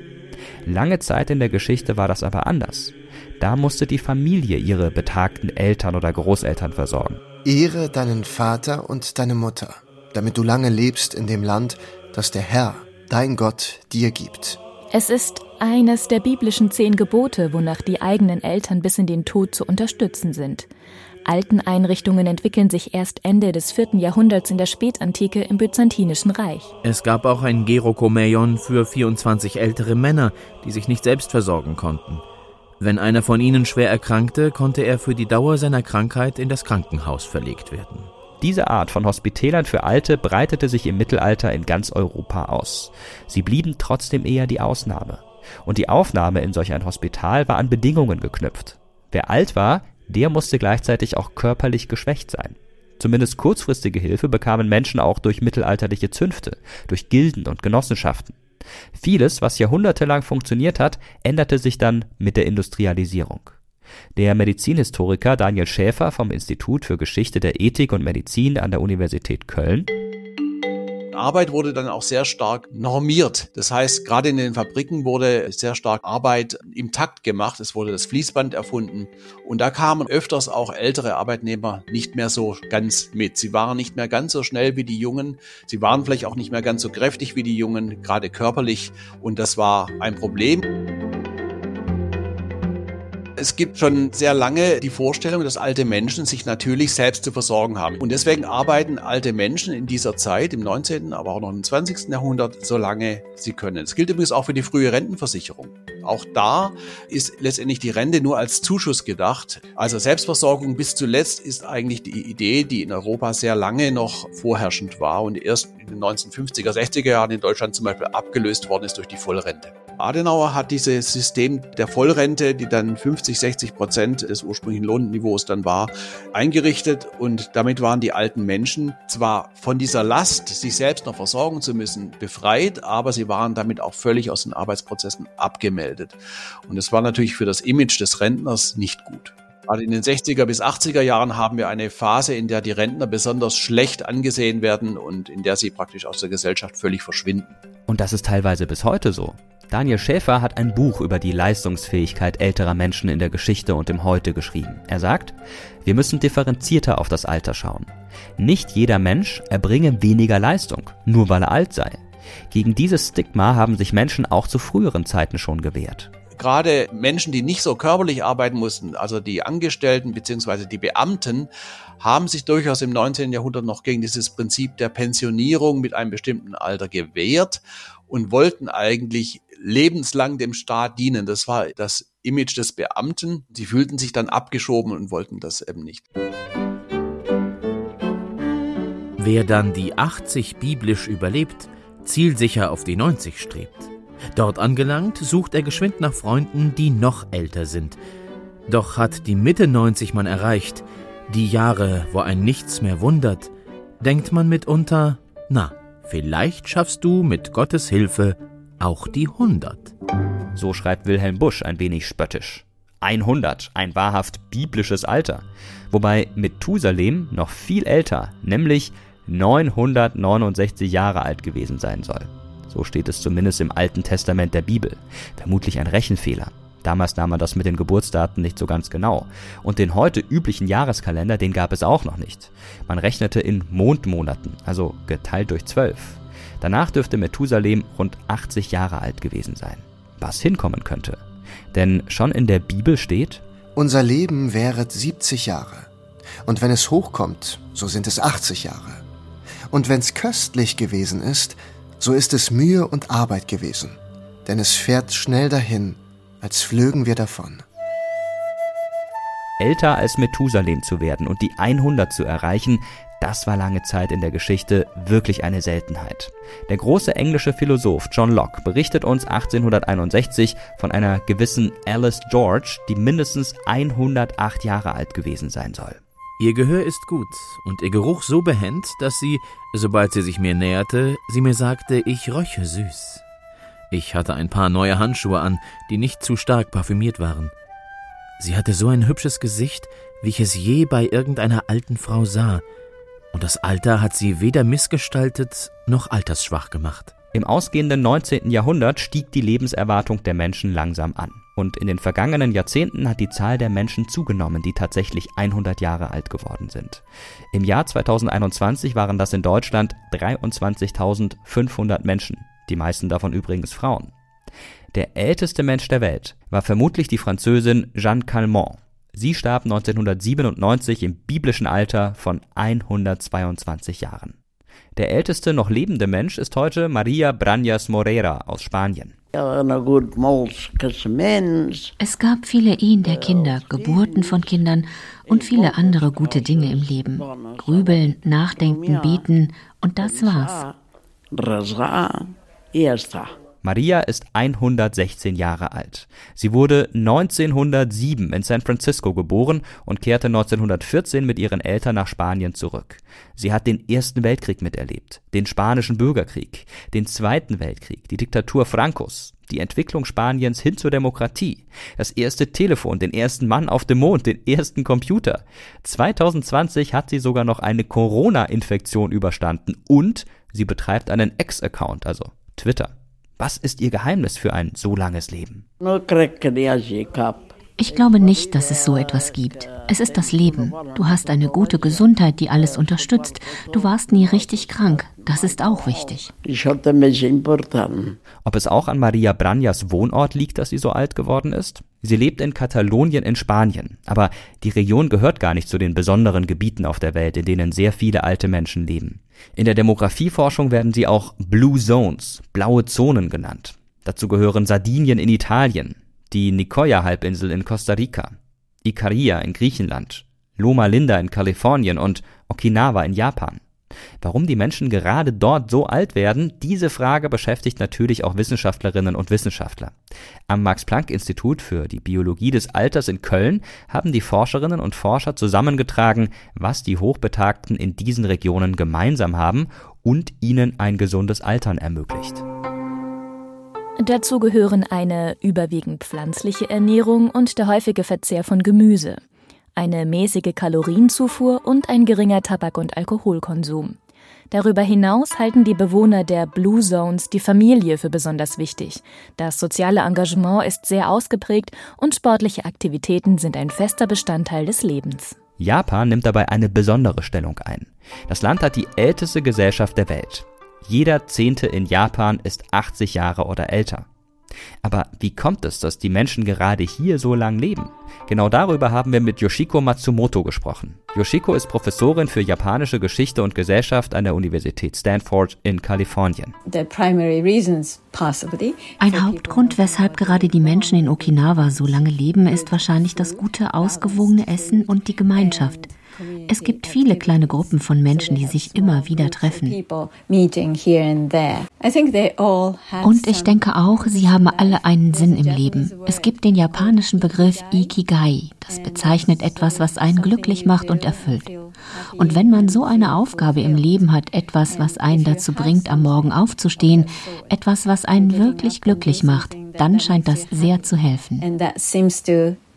Lange Zeit in der Geschichte war das aber anders. Da musste die Familie ihre betagten Eltern oder Großeltern versorgen. Ehre deinen Vater und deine Mutter, damit du lange lebst in dem Land, das der Herr, dein Gott, dir gibt. Es ist eines der biblischen zehn Gebote, wonach die eigenen Eltern bis in den Tod zu unterstützen sind. Alteneinrichtungen entwickeln sich erst Ende des vierten Jahrhunderts in der Spätantike im Byzantinischen Reich. Es gab auch ein Gerokomeion für 24 ältere Männer, die sich nicht selbst versorgen konnten. Wenn einer von ihnen schwer erkrankte, konnte er für die Dauer seiner Krankheit in das Krankenhaus verlegt werden. Diese Art von Hospitälern für Alte breitete sich im Mittelalter in ganz Europa aus. Sie blieben trotzdem eher die Ausnahme. Und die Aufnahme in solch ein Hospital war an Bedingungen geknüpft. Wer alt war, der musste gleichzeitig auch körperlich geschwächt sein. Zumindest kurzfristige Hilfe bekamen Menschen auch durch mittelalterliche Zünfte, durch Gilden und Genossenschaften. Vieles, was jahrhundertelang funktioniert hat, änderte sich dann mit der Industrialisierung. Der Medizinhistoriker Daniel Schäfer vom Institut für Geschichte der Ethik und Medizin an der Universität Köln Arbeit wurde dann auch sehr stark normiert. Das heißt, gerade in den Fabriken wurde sehr stark Arbeit im Takt gemacht. Es wurde das Fließband erfunden. Und da kamen öfters auch ältere Arbeitnehmer nicht mehr so ganz mit. Sie waren nicht mehr ganz so schnell wie die Jungen. Sie waren vielleicht auch nicht mehr ganz so kräftig wie die Jungen, gerade körperlich. Und das war ein Problem. Es gibt schon sehr lange die Vorstellung, dass alte Menschen sich natürlich selbst zu versorgen haben. Und deswegen arbeiten alte Menschen in dieser Zeit, im 19., aber auch noch im 20. Jahrhundert, so lange sie können. Es gilt übrigens auch für die frühe Rentenversicherung. Auch da ist letztendlich die Rente nur als Zuschuss gedacht. Also Selbstversorgung bis zuletzt ist eigentlich die Idee, die in Europa sehr lange noch vorherrschend war und erst in den 1950er, 60er Jahren in Deutschland zum Beispiel abgelöst worden ist durch die Vollrente. Adenauer hat dieses System der Vollrente, die dann 50, 60 Prozent des ursprünglichen Lohnniveaus dann war, eingerichtet und damit waren die alten Menschen zwar von dieser Last, sich selbst noch versorgen zu müssen, befreit, aber sie waren damit auch völlig aus den Arbeitsprozessen abgemeldet. Und es war natürlich für das Image des Rentners nicht gut. Gerade in den 60er bis 80er Jahren haben wir eine Phase, in der die Rentner besonders schlecht angesehen werden und in der sie praktisch aus der Gesellschaft völlig verschwinden. Und das ist teilweise bis heute so. Daniel Schäfer hat ein Buch über die Leistungsfähigkeit älterer Menschen in der Geschichte und im Heute geschrieben. Er sagt, wir müssen differenzierter auf das Alter schauen. Nicht jeder Mensch erbringe weniger Leistung, nur weil er alt sei. Gegen dieses Stigma haben sich Menschen auch zu früheren Zeiten schon gewehrt. Gerade Menschen, die nicht so körperlich arbeiten mussten, also die Angestellten beziehungsweise die Beamten, haben sich durchaus im 19. Jahrhundert noch gegen dieses Prinzip der Pensionierung mit einem bestimmten Alter gewehrt und wollten eigentlich lebenslang dem Staat dienen. Das war das Image des Beamten. Sie fühlten sich dann abgeschoben und wollten das eben nicht. Wer dann die 80 biblisch überlebt, zielsicher auf die 90 strebt. Dort angelangt, sucht er geschwind nach Freunden, die noch älter sind. Doch hat die Mitte 90 man erreicht, die Jahre, wo ein nichts mehr wundert, denkt man mitunter, na, vielleicht schaffst du mit Gottes Hilfe auch die 100. So schreibt Wilhelm Busch ein wenig spöttisch. 100, ein wahrhaft biblisches Alter. Wobei Methusalem noch viel älter, nämlich 969 Jahre alt gewesen sein soll. So steht es zumindest im Alten Testament der Bibel. Vermutlich ein Rechenfehler. Damals nahm man das mit den Geburtsdaten nicht so ganz genau. Und den heute üblichen Jahreskalender, den gab es auch noch nicht. Man rechnete in Mondmonaten, also geteilt durch zwölf. Danach dürfte Methusalem rund 80 Jahre alt gewesen sein. Was hinkommen könnte. Denn schon in der Bibel steht, Unser Leben währet 70 Jahre. Und wenn es hochkommt, so sind es 80 Jahre. Und wenn's köstlich gewesen ist, so ist es Mühe und Arbeit gewesen. Denn es fährt schnell dahin, als flögen wir davon. Älter als Methusalem zu werden und die 100 zu erreichen, das war lange Zeit in der Geschichte wirklich eine Seltenheit. Der große englische Philosoph John Locke berichtet uns 1861 von einer gewissen Alice George, die mindestens 108 Jahre alt gewesen sein soll. Ihr Gehör ist gut und ihr Geruch so behend, dass sie, sobald sie sich mir näherte, sie mir sagte, ich röche süß. Ich hatte ein paar neue Handschuhe an, die nicht zu stark parfümiert waren. Sie hatte so ein hübsches Gesicht, wie ich es je bei irgendeiner alten Frau sah, und das Alter hat sie weder missgestaltet noch altersschwach gemacht. Im ausgehenden 19. Jahrhundert stieg die Lebenserwartung der Menschen langsam an. Und in den vergangenen Jahrzehnten hat die Zahl der Menschen zugenommen, die tatsächlich 100 Jahre alt geworden sind. Im Jahr 2021 waren das in Deutschland 23.500 Menschen, die meisten davon übrigens Frauen. Der älteste Mensch der Welt war vermutlich die Französin Jeanne Calment. Sie starb 1997 im biblischen Alter von 122 Jahren. Der älteste noch lebende Mensch ist heute Maria Brañas Moreira aus Spanien. Es gab viele Ehen der Kinder, Geburten von Kindern und viele andere gute Dinge im Leben. Grübeln, nachdenken, beten und das war's. Maria ist 116 Jahre alt. Sie wurde 1907 in San Francisco geboren und kehrte 1914 mit ihren Eltern nach Spanien zurück. Sie hat den Ersten Weltkrieg miterlebt, den Spanischen Bürgerkrieg, den Zweiten Weltkrieg, die Diktatur Francos, die Entwicklung Spaniens hin zur Demokratie, das erste Telefon, den ersten Mann auf dem Mond, den ersten Computer. 2020 hat sie sogar noch eine Corona-Infektion überstanden und sie betreibt einen Ex-Account, also Twitter. Was ist Ihr Geheimnis für ein so langes Leben? Ich glaube nicht, dass es so etwas gibt. Es ist das Leben. Du hast eine gute Gesundheit, die alles unterstützt. Du warst nie richtig krank. Das ist auch wichtig. Ob es auch an Maria Brañas Wohnort liegt, dass sie so alt geworden ist? Sie lebt in Katalonien in Spanien, aber die Region gehört gar nicht zu den besonderen Gebieten auf der Welt, in denen sehr viele alte Menschen leben. In der Demografieforschung werden sie auch Blue Zones, blaue Zonen genannt. Dazu gehören Sardinien in Italien, die Nicoya-Halbinsel in Costa Rica, Ikaria in Griechenland, Loma Linda in Kalifornien und Okinawa in Japan. Warum die Menschen gerade dort so alt werden, diese Frage beschäftigt natürlich auch Wissenschaftlerinnen und Wissenschaftler. Am Max-Planck-Institut für die Biologie des Alters in Köln haben die Forscherinnen und Forscher zusammengetragen, was die Hochbetagten in diesen Regionen gemeinsam haben und ihnen ein gesundes Altern ermöglicht. Dazu gehören eine überwiegend pflanzliche Ernährung und der häufige Verzehr von Gemüse, eine mäßige Kalorienzufuhr und ein geringer Tabak- und Alkoholkonsum. Darüber hinaus halten die Bewohner der Blue Zones die Familie für besonders wichtig. Das soziale Engagement ist sehr ausgeprägt und sportliche Aktivitäten sind ein fester Bestandteil des Lebens. Japan nimmt dabei eine besondere Stellung ein. Das Land hat die älteste Gesellschaft der Welt. Jeder Zehnte in Japan ist 80 Jahre oder älter. Aber wie kommt es, dass die Menschen gerade hier so lang leben? Genau darüber haben wir mit Yoshiko Matsumoto gesprochen. Yoshiko ist Professorin für japanische Geschichte und Gesellschaft an der Universität Stanford in Kalifornien. Ein Hauptgrund, weshalb gerade die Menschen in Okinawa so lange leben, ist wahrscheinlich das gute, ausgewogene Essen und die Gemeinschaft. Es gibt viele kleine Gruppen von Menschen, die sich immer wieder treffen. Und ich denke auch, sie haben alle einen Sinn im Leben. Es gibt den japanischen Begriff Ikigai. Das bezeichnet etwas, was einen glücklich macht und erfüllt. Und wenn man so eine Aufgabe im Leben hat, etwas, was einen dazu bringt, am Morgen aufzustehen, etwas, was einen wirklich glücklich macht, dann scheint das sehr zu helfen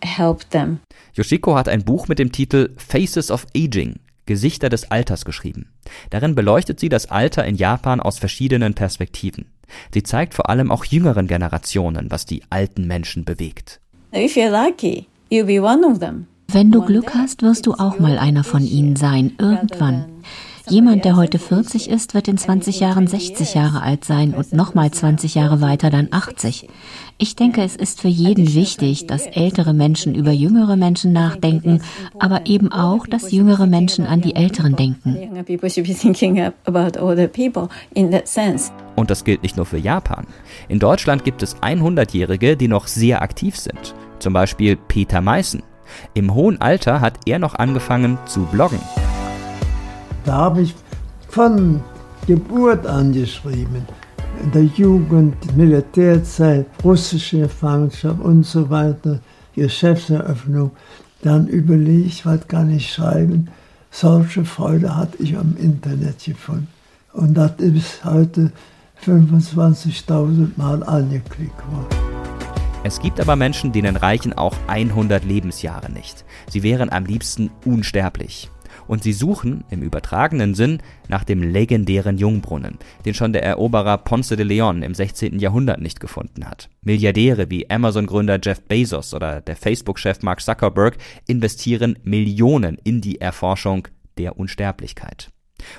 help them. Yoshiko hat ein Buch mit dem Titel Faces of Aging, Gesichter des Alters geschrieben. Darin beleuchtet sie das Alter in Japan aus verschiedenen Perspektiven. Sie zeigt vor allem auch jüngeren Generationen, was die alten Menschen bewegt. Wenn du Glück hast, wirst du auch mal einer von ihnen sein, irgendwann. Jemand, der heute 40 ist, wird in 20 Jahren 60 Jahre alt sein und nochmal 20 Jahre weiter dann 80. Ich denke, es ist für jeden wichtig, dass ältere Menschen über jüngere Menschen nachdenken, aber eben auch, dass jüngere Menschen an die Älteren denken. Und das gilt nicht nur für Japan. In Deutschland gibt es 100-Jährige, die noch sehr aktiv sind. Zum Beispiel Peter Meißen. Im hohen Alter hat er noch angefangen zu bloggen. Da habe ich von Geburt an geschrieben. In der Jugend, Militärzeit, russische Gefangenschaft und so weiter, Geschäftseröffnung. Dann überlege ich, was kann ich schreiben. Solche Freude hatte ich am Internet gefunden. Und das ist heute 25.000 Mal angeklickt worden. Es gibt aber Menschen, denen reichen auch 100 Lebensjahre nicht. Sie wären am liebsten unsterblich und sie suchen im übertragenen Sinn nach dem legendären Jungbrunnen, den schon der Eroberer Ponce de Leon im 16. Jahrhundert nicht gefunden hat. Milliardäre wie Amazon-Gründer Jeff Bezos oder der Facebook-Chef Mark Zuckerberg investieren Millionen in die Erforschung der Unsterblichkeit.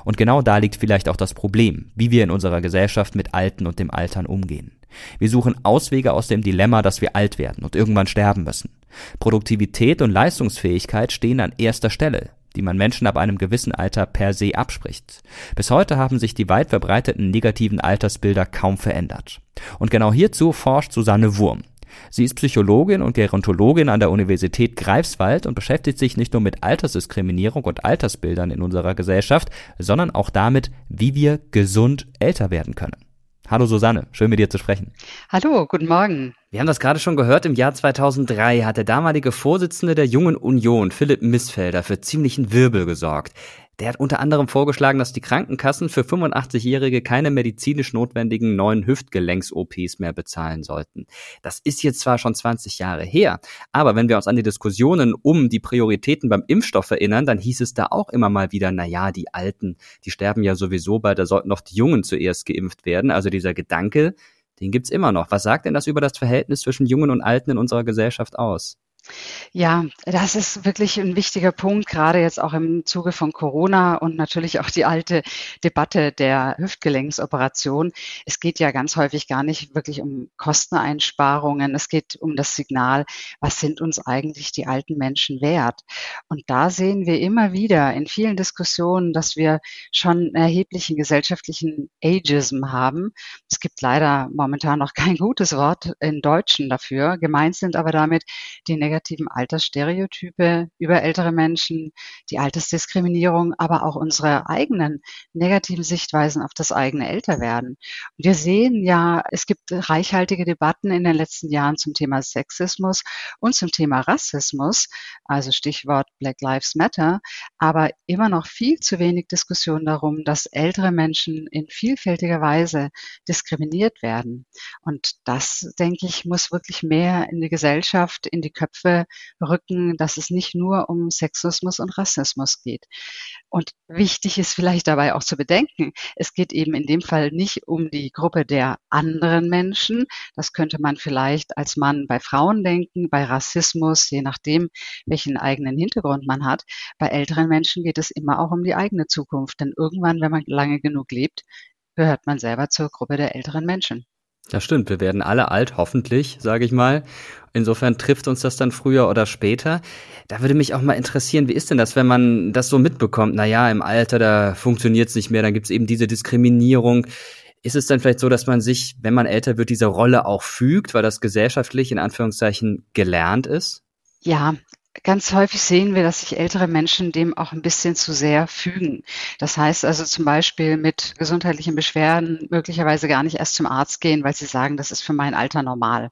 Und genau da liegt vielleicht auch das Problem, wie wir in unserer Gesellschaft mit Alten und dem Altern umgehen. Wir suchen Auswege aus dem Dilemma, dass wir alt werden und irgendwann sterben müssen. Produktivität und Leistungsfähigkeit stehen an erster Stelle die man Menschen ab einem gewissen Alter per se abspricht. Bis heute haben sich die weit verbreiteten negativen Altersbilder kaum verändert. Und genau hierzu forscht Susanne Wurm. Sie ist Psychologin und Gerontologin an der Universität Greifswald und beschäftigt sich nicht nur mit Altersdiskriminierung und Altersbildern in unserer Gesellschaft, sondern auch damit, wie wir gesund älter werden können. Hallo Susanne, schön mit dir zu sprechen. Hallo, guten Morgen. Wir haben das gerade schon gehört, im Jahr 2003 hat der damalige Vorsitzende der Jungen Union, Philipp Missfelder, für ziemlichen Wirbel gesorgt. Der hat unter anderem vorgeschlagen, dass die Krankenkassen für 85-Jährige keine medizinisch notwendigen neuen Hüftgelenks-OPs mehr bezahlen sollten. Das ist jetzt zwar schon 20 Jahre her, aber wenn wir uns an die Diskussionen um die Prioritäten beim Impfstoff erinnern, dann hieß es da auch immer mal wieder, na ja, die Alten, die sterben ja sowieso bald, da sollten noch die Jungen zuerst geimpft werden. Also dieser Gedanke, den gibt's immer noch. Was sagt denn das über das Verhältnis zwischen Jungen und Alten in unserer Gesellschaft aus? Ja, das ist wirklich ein wichtiger Punkt, gerade jetzt auch im Zuge von Corona und natürlich auch die alte Debatte der Hüftgelenksoperation. Es geht ja ganz häufig gar nicht wirklich um Kosteneinsparungen. Es geht um das Signal, was sind uns eigentlich die alten Menschen wert? Und da sehen wir immer wieder in vielen Diskussionen, dass wir schon erheblichen gesellschaftlichen Ageism haben. Es gibt leider momentan noch kein gutes Wort in Deutschen dafür. Gemeint sind aber damit die negativen negativen Altersstereotype über ältere Menschen, die Altersdiskriminierung, aber auch unsere eigenen negativen Sichtweisen auf das eigene Älterwerden. Und wir sehen ja, es gibt reichhaltige Debatten in den letzten Jahren zum Thema Sexismus und zum Thema Rassismus, also Stichwort Black Lives Matter, aber immer noch viel zu wenig Diskussion darum, dass ältere Menschen in vielfältiger Weise diskriminiert werden. Und das, denke ich, muss wirklich mehr in die Gesellschaft, in die Köpfe rücken, dass es nicht nur um Sexismus und Rassismus geht. Und wichtig ist vielleicht dabei auch zu bedenken, es geht eben in dem Fall nicht um die Gruppe der anderen Menschen. Das könnte man vielleicht als Mann bei Frauen denken, bei Rassismus, je nachdem, welchen eigenen Hintergrund man hat. Bei älteren Menschen geht es immer auch um die eigene Zukunft. Denn irgendwann, wenn man lange genug lebt, gehört man selber zur Gruppe der älteren Menschen. Das stimmt, wir werden alle alt, hoffentlich, sage ich mal. Insofern trifft uns das dann früher oder später. Da würde mich auch mal interessieren, wie ist denn das, wenn man das so mitbekommt? Naja, im Alter, da funktioniert es nicht mehr, dann gibt es eben diese Diskriminierung. Ist es dann vielleicht so, dass man sich, wenn man älter wird, dieser Rolle auch fügt, weil das gesellschaftlich in Anführungszeichen gelernt ist? Ja, Ganz häufig sehen wir, dass sich ältere Menschen dem auch ein bisschen zu sehr fügen. Das heißt also zum Beispiel mit gesundheitlichen Beschwerden möglicherweise gar nicht erst zum Arzt gehen, weil sie sagen, das ist für mein Alter normal.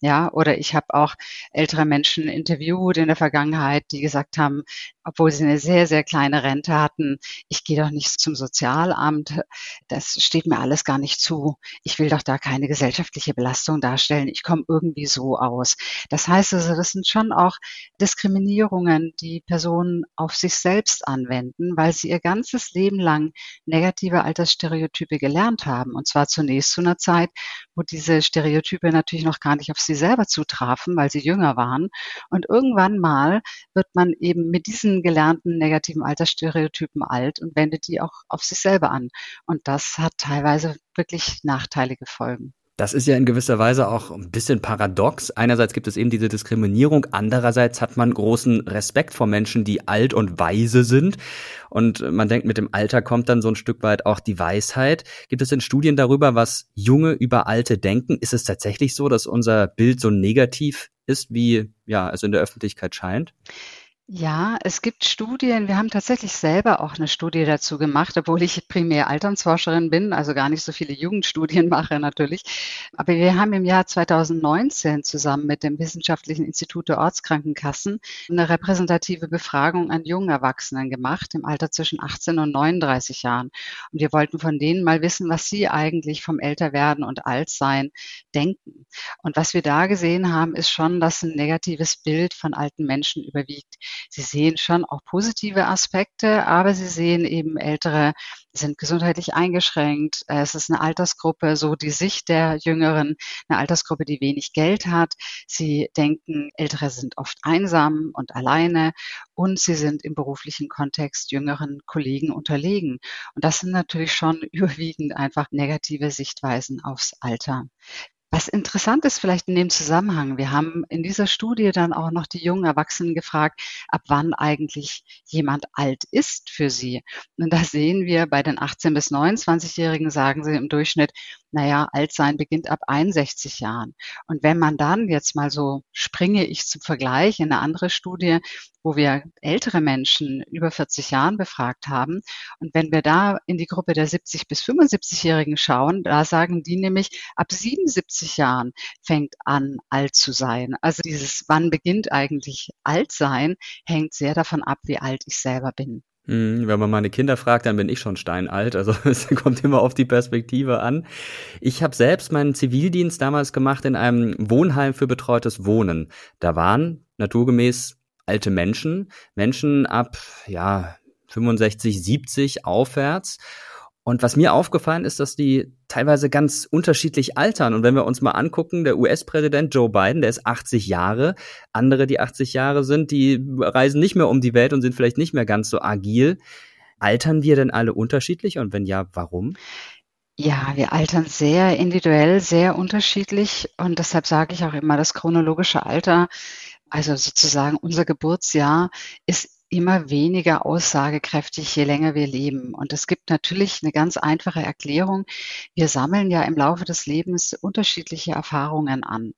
Ja, oder ich habe auch ältere Menschen interviewt in der Vergangenheit, die gesagt haben, obwohl sie eine sehr, sehr kleine Rente hatten, ich gehe doch nicht zum Sozialamt, das steht mir alles gar nicht zu. Ich will doch da keine gesellschaftliche Belastung darstellen. Ich komme irgendwie so aus. Das heißt also, das sind schon auch Diskriminierungen, die Personen auf sich selbst anwenden, weil sie ihr ganzes Leben lang negative Altersstereotype gelernt haben. Und zwar zunächst zu einer Zeit, wo diese Stereotype natürlich noch gar nicht auf sie selber zutrafen, weil sie jünger waren. Und irgendwann mal wird man eben mit diesen gelernten negativen Altersstereotypen alt und wendet die auch auf sich selber an. Und das hat teilweise wirklich nachteilige Folgen. Das ist ja in gewisser Weise auch ein bisschen paradox. Einerseits gibt es eben diese Diskriminierung, andererseits hat man großen Respekt vor Menschen, die alt und weise sind. Und man denkt, mit dem Alter kommt dann so ein Stück weit auch die Weisheit. Gibt es denn Studien darüber, was Junge über Alte denken? Ist es tatsächlich so, dass unser Bild so negativ ist, wie ja, es in der Öffentlichkeit scheint? Ja, es gibt Studien. Wir haben tatsächlich selber auch eine Studie dazu gemacht, obwohl ich primär Alternsforscherin bin, also gar nicht so viele Jugendstudien mache natürlich. Aber wir haben im Jahr 2019 zusammen mit dem Wissenschaftlichen Institut der Ortskrankenkassen eine repräsentative Befragung an jungen Erwachsenen gemacht im Alter zwischen 18 und 39 Jahren. Und wir wollten von denen mal wissen, was sie eigentlich vom Älterwerden und Altsein denken. Und was wir da gesehen haben, ist schon, dass ein negatives Bild von alten Menschen überwiegt. Sie sehen schon auch positive Aspekte, aber Sie sehen eben ältere sind gesundheitlich eingeschränkt. Es ist eine Altersgruppe, so die Sicht der Jüngeren, eine Altersgruppe, die wenig Geld hat. Sie denken, Ältere sind oft einsam und alleine und sie sind im beruflichen Kontext jüngeren Kollegen unterlegen. Und das sind natürlich schon überwiegend einfach negative Sichtweisen aufs Alter. Was interessant ist vielleicht in dem Zusammenhang, wir haben in dieser Studie dann auch noch die jungen Erwachsenen gefragt, ab wann eigentlich jemand alt ist für sie. Und da sehen wir bei den 18 bis 29-Jährigen sagen sie im Durchschnitt, naja, alt sein beginnt ab 61 Jahren. Und wenn man dann jetzt mal so springe ich zum Vergleich in eine andere Studie, wo wir ältere Menschen über 40 Jahren befragt haben. Und wenn wir da in die Gruppe der 70 bis 75-Jährigen schauen, da sagen die nämlich, ab 77 Jahren fängt an, alt zu sein. Also dieses, wann beginnt eigentlich alt sein, hängt sehr davon ab, wie alt ich selber bin. Hm, wenn man meine Kinder fragt, dann bin ich schon steinalt. Also es kommt immer auf die Perspektive an. Ich habe selbst meinen Zivildienst damals gemacht in einem Wohnheim für betreutes Wohnen. Da waren naturgemäß alte Menschen, Menschen ab ja 65, 70 aufwärts. Und was mir aufgefallen ist, dass die teilweise ganz unterschiedlich altern. Und wenn wir uns mal angucken, der US-Präsident Joe Biden, der ist 80 Jahre. Andere, die 80 Jahre sind, die reisen nicht mehr um die Welt und sind vielleicht nicht mehr ganz so agil. Altern wir denn alle unterschiedlich? Und wenn ja, warum? Ja, wir altern sehr individuell, sehr unterschiedlich. Und deshalb sage ich auch immer, das chronologische Alter, also sozusagen unser Geburtsjahr, ist immer weniger aussagekräftig, je länger wir leben. Und es gibt natürlich eine ganz einfache Erklärung. Wir sammeln ja im Laufe des Lebens unterschiedliche Erfahrungen an.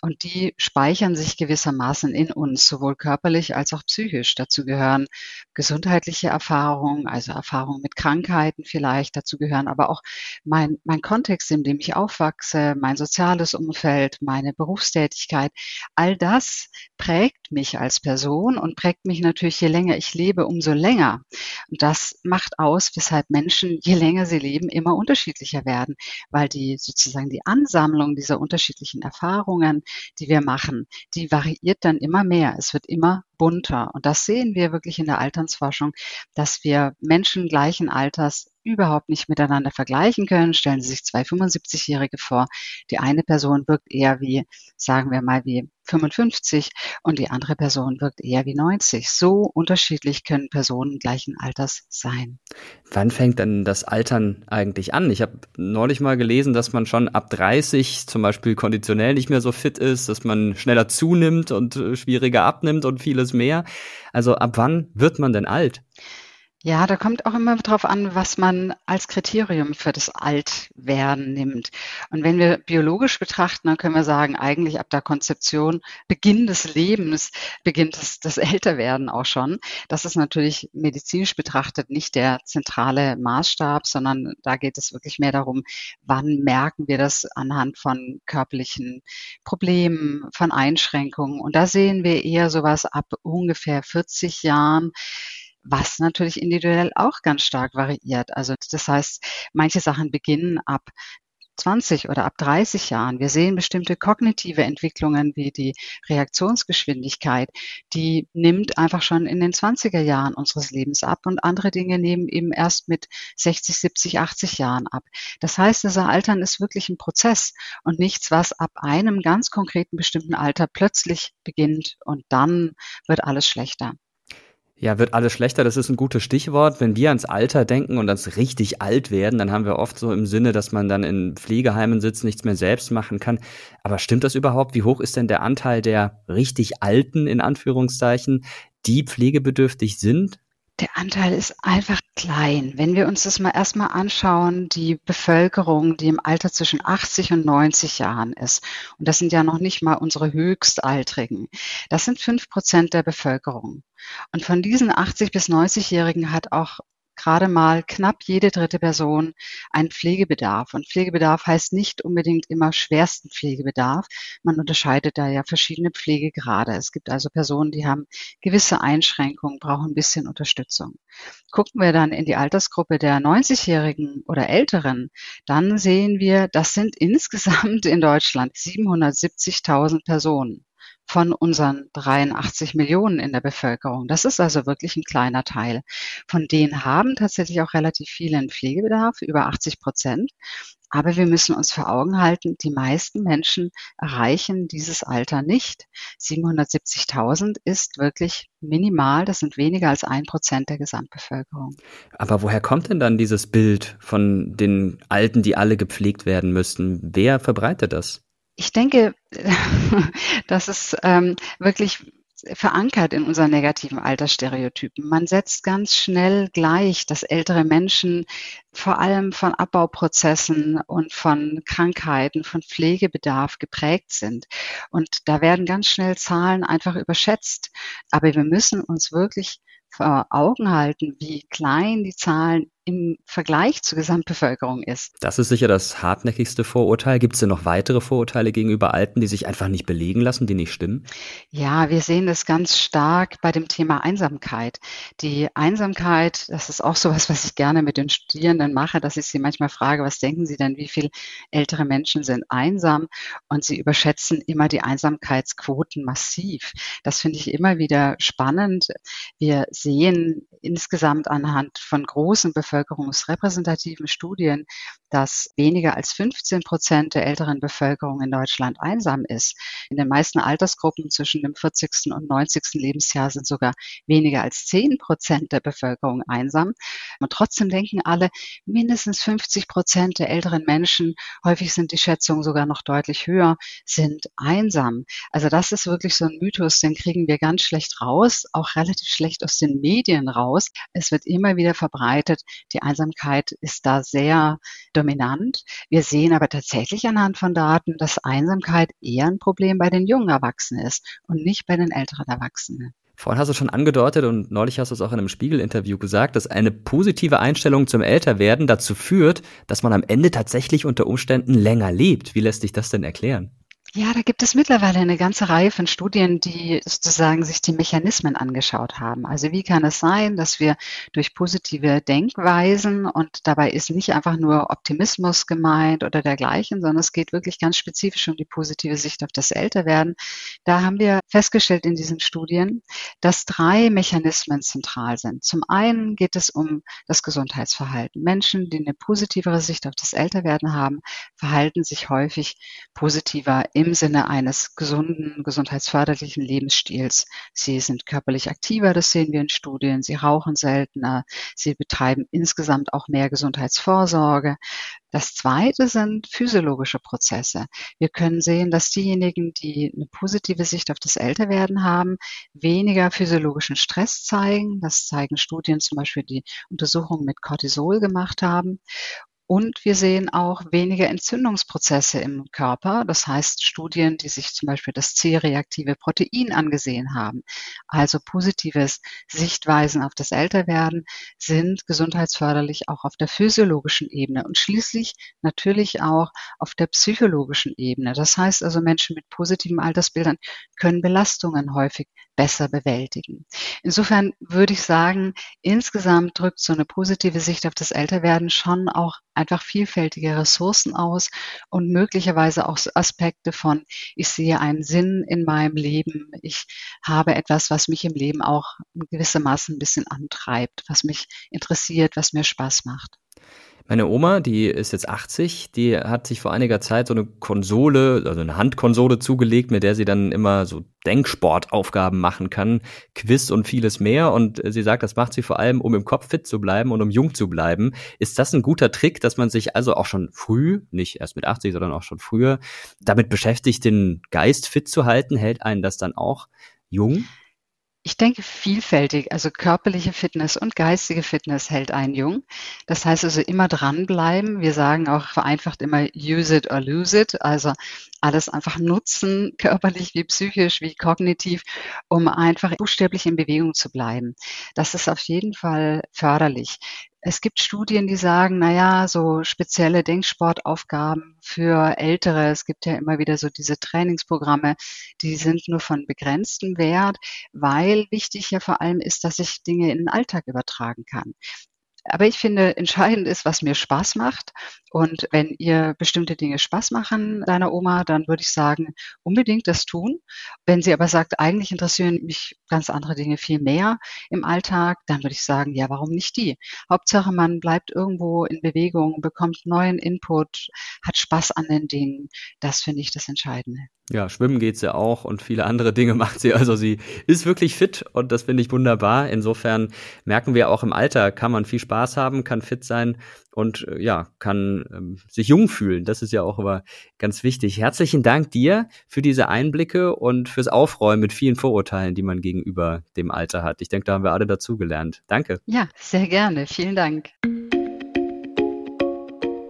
Und die speichern sich gewissermaßen in uns, sowohl körperlich als auch psychisch. Dazu gehören gesundheitliche Erfahrungen, also Erfahrungen mit Krankheiten vielleicht. Dazu gehören aber auch mein, mein Kontext, in dem ich aufwachse, mein soziales Umfeld, meine Berufstätigkeit. All das prägt mich als Person und prägt mich natürlich, je länger ich lebe, umso länger. Und das macht aus, weshalb Menschen, je länger sie leben, immer unterschiedlicher werden, weil die sozusagen die Ansammlung dieser unterschiedlichen Erfahrungen, die wir machen, die variiert dann immer mehr. Es wird immer bunter. Und das sehen wir wirklich in der Alternsforschung, dass wir Menschen gleichen Alters überhaupt nicht miteinander vergleichen können. Stellen Sie sich zwei 75-Jährige vor. Die eine Person wirkt eher wie, sagen wir mal, wie 55 und die andere Person wirkt eher wie 90. So unterschiedlich können Personen gleichen Alters sein. Wann fängt denn das Altern eigentlich an? Ich habe neulich mal gelesen, dass man schon ab 30 zum Beispiel konditionell nicht mehr so fit ist, dass man schneller zunimmt und äh, schwieriger abnimmt und vieles mehr. Also ab wann wird man denn alt? Ja, da kommt auch immer drauf an, was man als Kriterium für das Altwerden nimmt. Und wenn wir biologisch betrachten, dann können wir sagen, eigentlich ab der Konzeption, Beginn des Lebens, beginnt das, das Älterwerden auch schon. Das ist natürlich medizinisch betrachtet nicht der zentrale Maßstab, sondern da geht es wirklich mehr darum, wann merken wir das anhand von körperlichen Problemen, von Einschränkungen. Und da sehen wir eher sowas ab ungefähr 40 Jahren was natürlich individuell auch ganz stark variiert. Also das heißt, manche Sachen beginnen ab 20 oder ab 30 Jahren. Wir sehen bestimmte kognitive Entwicklungen wie die Reaktionsgeschwindigkeit, die nimmt einfach schon in den 20er Jahren unseres Lebens ab und andere Dinge nehmen eben erst mit 60, 70, 80 Jahren ab. Das heißt, das Altern ist wirklich ein Prozess und nichts, was ab einem ganz konkreten bestimmten Alter plötzlich beginnt und dann wird alles schlechter. Ja, wird alles schlechter, das ist ein gutes Stichwort. Wenn wir ans Alter denken und ans richtig alt werden, dann haben wir oft so im Sinne, dass man dann in Pflegeheimen sitzt, nichts mehr selbst machen kann. Aber stimmt das überhaupt? Wie hoch ist denn der Anteil der richtig Alten, in Anführungszeichen, die pflegebedürftig sind? Der Anteil ist einfach klein. Wenn wir uns das mal erstmal anschauen, die Bevölkerung, die im Alter zwischen 80 und 90 Jahren ist, und das sind ja noch nicht mal unsere Höchstaltrigen, das sind fünf Prozent der Bevölkerung. Und von diesen 80 bis 90-Jährigen hat auch gerade mal knapp jede dritte Person einen Pflegebedarf. Und Pflegebedarf heißt nicht unbedingt immer schwersten Pflegebedarf. Man unterscheidet da ja verschiedene Pflegegrade. Es gibt also Personen, die haben gewisse Einschränkungen, brauchen ein bisschen Unterstützung. Gucken wir dann in die Altersgruppe der 90-Jährigen oder Älteren, dann sehen wir, das sind insgesamt in Deutschland 770.000 Personen von unseren 83 Millionen in der Bevölkerung. Das ist also wirklich ein kleiner Teil. Von denen haben tatsächlich auch relativ viele einen Pflegebedarf, über 80 Prozent. Aber wir müssen uns vor Augen halten, die meisten Menschen erreichen dieses Alter nicht. 770.000 ist wirklich minimal. Das sind weniger als ein Prozent der Gesamtbevölkerung. Aber woher kommt denn dann dieses Bild von den Alten, die alle gepflegt werden müssten? Wer verbreitet das? Ich denke, das ist ähm, wirklich verankert in unseren negativen Altersstereotypen. Man setzt ganz schnell gleich, dass ältere Menschen vor allem von Abbauprozessen und von Krankheiten, von Pflegebedarf geprägt sind. Und da werden ganz schnell Zahlen einfach überschätzt. Aber wir müssen uns wirklich vor Augen halten, wie klein die Zahlen im Vergleich zur Gesamtbevölkerung ist. Das ist sicher das hartnäckigste Vorurteil. Gibt es denn noch weitere Vorurteile gegenüber Alten, die sich einfach nicht belegen lassen, die nicht stimmen? Ja, wir sehen das ganz stark bei dem Thema Einsamkeit. Die Einsamkeit, das ist auch sowas, was ich gerne mit den Studierenden mache, dass ich sie manchmal frage, was denken sie denn, wie viele ältere Menschen sind einsam? Und sie überschätzen immer die Einsamkeitsquoten massiv. Das finde ich immer wieder spannend. Wir sehen insgesamt anhand von großen Bevölkerungen bevölkerungsrepräsentativen Studien, dass weniger als 15 Prozent der älteren Bevölkerung in Deutschland einsam ist. In den meisten Altersgruppen zwischen dem 40. und 90. Lebensjahr sind sogar weniger als 10 Prozent der Bevölkerung einsam. Und trotzdem denken alle, mindestens 50 Prozent der älteren Menschen, häufig sind die Schätzungen sogar noch deutlich höher, sind einsam. Also das ist wirklich so ein Mythos, den kriegen wir ganz schlecht raus, auch relativ schlecht aus den Medien raus. Es wird immer wieder verbreitet, die Einsamkeit ist da sehr dominant. Wir sehen aber tatsächlich anhand von Daten, dass Einsamkeit eher ein Problem bei den jungen Erwachsenen ist und nicht bei den älteren Erwachsenen. Vorhin hast du schon angedeutet und neulich hast du es auch in einem Spiegel-Interview gesagt, dass eine positive Einstellung zum Älterwerden dazu führt, dass man am Ende tatsächlich unter Umständen länger lebt. Wie lässt sich das denn erklären? Ja, da gibt es mittlerweile eine ganze Reihe von Studien, die sozusagen sich die Mechanismen angeschaut haben. Also wie kann es sein, dass wir durch positive Denkweisen und dabei ist nicht einfach nur Optimismus gemeint oder dergleichen, sondern es geht wirklich ganz spezifisch um die positive Sicht auf das Älterwerden. Da haben wir festgestellt in diesen Studien, dass drei Mechanismen zentral sind. Zum einen geht es um das Gesundheitsverhalten. Menschen, die eine positivere Sicht auf das Älterwerden haben, verhalten sich häufig positiver im Sinne eines gesunden, gesundheitsförderlichen Lebensstils. Sie sind körperlich aktiver, das sehen wir in Studien. Sie rauchen seltener. Sie betreiben insgesamt auch mehr Gesundheitsvorsorge. Das zweite sind physiologische Prozesse. Wir können sehen, dass diejenigen, die eine positive Sicht auf das Älterwerden haben, weniger physiologischen Stress zeigen. Das zeigen Studien zum Beispiel, die Untersuchungen mit Cortisol gemacht haben. Und wir sehen auch weniger Entzündungsprozesse im Körper. Das heißt Studien, die sich zum Beispiel das C-reaktive Protein angesehen haben. Also positives Sichtweisen auf das Älterwerden sind gesundheitsförderlich auch auf der physiologischen Ebene und schließlich natürlich auch auf der psychologischen Ebene. Das heißt also Menschen mit positiven Altersbildern können Belastungen häufig besser bewältigen. Insofern würde ich sagen, insgesamt drückt so eine positive Sicht auf das Älterwerden schon auch einfach vielfältige Ressourcen aus und möglicherweise auch Aspekte von, ich sehe einen Sinn in meinem Leben, ich habe etwas, was mich im Leben auch gewissermaßen ein bisschen antreibt, was mich interessiert, was mir Spaß macht. Meine Oma, die ist jetzt 80, die hat sich vor einiger Zeit so eine Konsole, also eine Handkonsole zugelegt, mit der sie dann immer so Denksportaufgaben machen kann, Quiz und vieles mehr. Und sie sagt, das macht sie vor allem, um im Kopf fit zu bleiben und um jung zu bleiben. Ist das ein guter Trick, dass man sich also auch schon früh, nicht erst mit 80, sondern auch schon früher, damit beschäftigt, den Geist fit zu halten? Hält einen das dann auch jung? Ich denke vielfältig, also körperliche Fitness und geistige Fitness hält einen jung. Das heißt also immer dranbleiben. Wir sagen auch vereinfacht immer use it or lose it, also alles einfach nutzen, körperlich wie psychisch wie kognitiv, um einfach buchstäblich in Bewegung zu bleiben. Das ist auf jeden Fall förderlich. Es gibt Studien, die sagen, na ja, so spezielle Denksportaufgaben für Ältere. Es gibt ja immer wieder so diese Trainingsprogramme, die sind nur von begrenztem Wert, weil wichtig ja vor allem ist, dass ich Dinge in den Alltag übertragen kann. Aber ich finde, entscheidend ist, was mir Spaß macht. Und wenn ihr bestimmte Dinge Spaß machen, deiner Oma, dann würde ich sagen, unbedingt das tun. Wenn sie aber sagt, eigentlich interessieren mich ganz andere Dinge viel mehr im Alltag, dann würde ich sagen, ja, warum nicht die? Hauptsache, man bleibt irgendwo in Bewegung, bekommt neuen Input, hat Spaß an den Dingen. Das finde ich das Entscheidende. Ja, schwimmen geht sie auch und viele andere Dinge macht sie. Also sie ist wirklich fit und das finde ich wunderbar. Insofern merken wir auch im Alter kann man viel Spaß haben, kann fit sein und äh, ja, kann ähm, sich jung fühlen. Das ist ja auch immer ganz wichtig. Herzlichen Dank dir für diese Einblicke und fürs Aufräumen mit vielen Vorurteilen, die man gegenüber dem Alter hat. Ich denke, da haben wir alle dazugelernt. Danke. Ja, sehr gerne. Vielen Dank.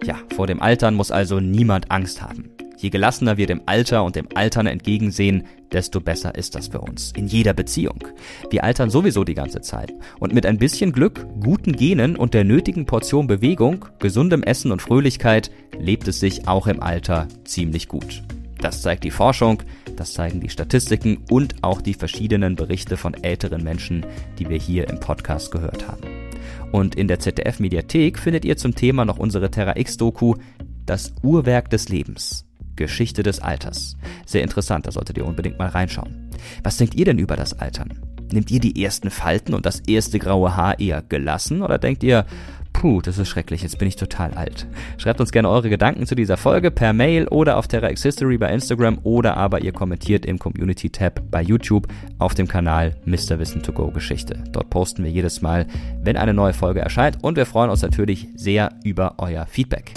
Ja, vor dem Altern muss also niemand Angst haben. Je gelassener wir dem Alter und dem Altern entgegensehen, desto besser ist das für uns. In jeder Beziehung. Wir altern sowieso die ganze Zeit. Und mit ein bisschen Glück, guten Genen und der nötigen Portion Bewegung, gesundem Essen und Fröhlichkeit lebt es sich auch im Alter ziemlich gut. Das zeigt die Forschung, das zeigen die Statistiken und auch die verschiedenen Berichte von älteren Menschen, die wir hier im Podcast gehört haben. Und in der ZDF Mediathek findet ihr zum Thema noch unsere Terra X Doku Das Uhrwerk des Lebens. Geschichte des Alters. Sehr interessant, da solltet ihr unbedingt mal reinschauen. Was denkt ihr denn über das Altern? Nehmt ihr die ersten Falten und das erste graue Haar eher gelassen oder denkt ihr, puh, das ist schrecklich, jetzt bin ich total alt? Schreibt uns gerne eure Gedanken zu dieser Folge per Mail oder auf Terra X History bei Instagram oder aber ihr kommentiert im Community Tab bei YouTube auf dem Kanal Mr. Wissen to Go Geschichte. Dort posten wir jedes Mal, wenn eine neue Folge erscheint und wir freuen uns natürlich sehr über euer Feedback.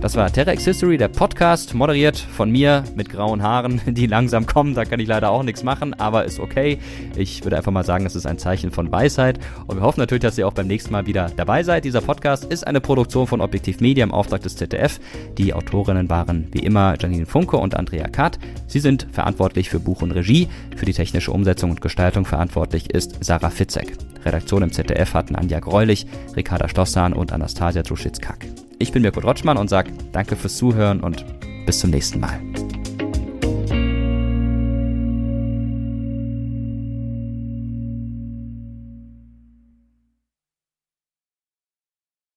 Das war TerraX History, der Podcast, moderiert von mir mit grauen Haaren, die langsam kommen. Da kann ich leider auch nichts machen, aber ist okay. Ich würde einfach mal sagen, es ist ein Zeichen von Weisheit. Und wir hoffen natürlich, dass ihr auch beim nächsten Mal wieder dabei seid. Dieser Podcast ist eine Produktion von Objektiv Media im Auftrag des ZDF. Die Autorinnen waren wie immer Janine Funke und Andrea Kath. Sie sind verantwortlich für Buch und Regie. Für die technische Umsetzung und Gestaltung verantwortlich ist Sarah Fitzek. Redaktion im ZDF hatten Anja Greulich, Ricarda Stossan und Anastasia Druschitz-Kack. Ich bin Mirko Rotschmann und sage danke fürs Zuhören und bis zum nächsten Mal.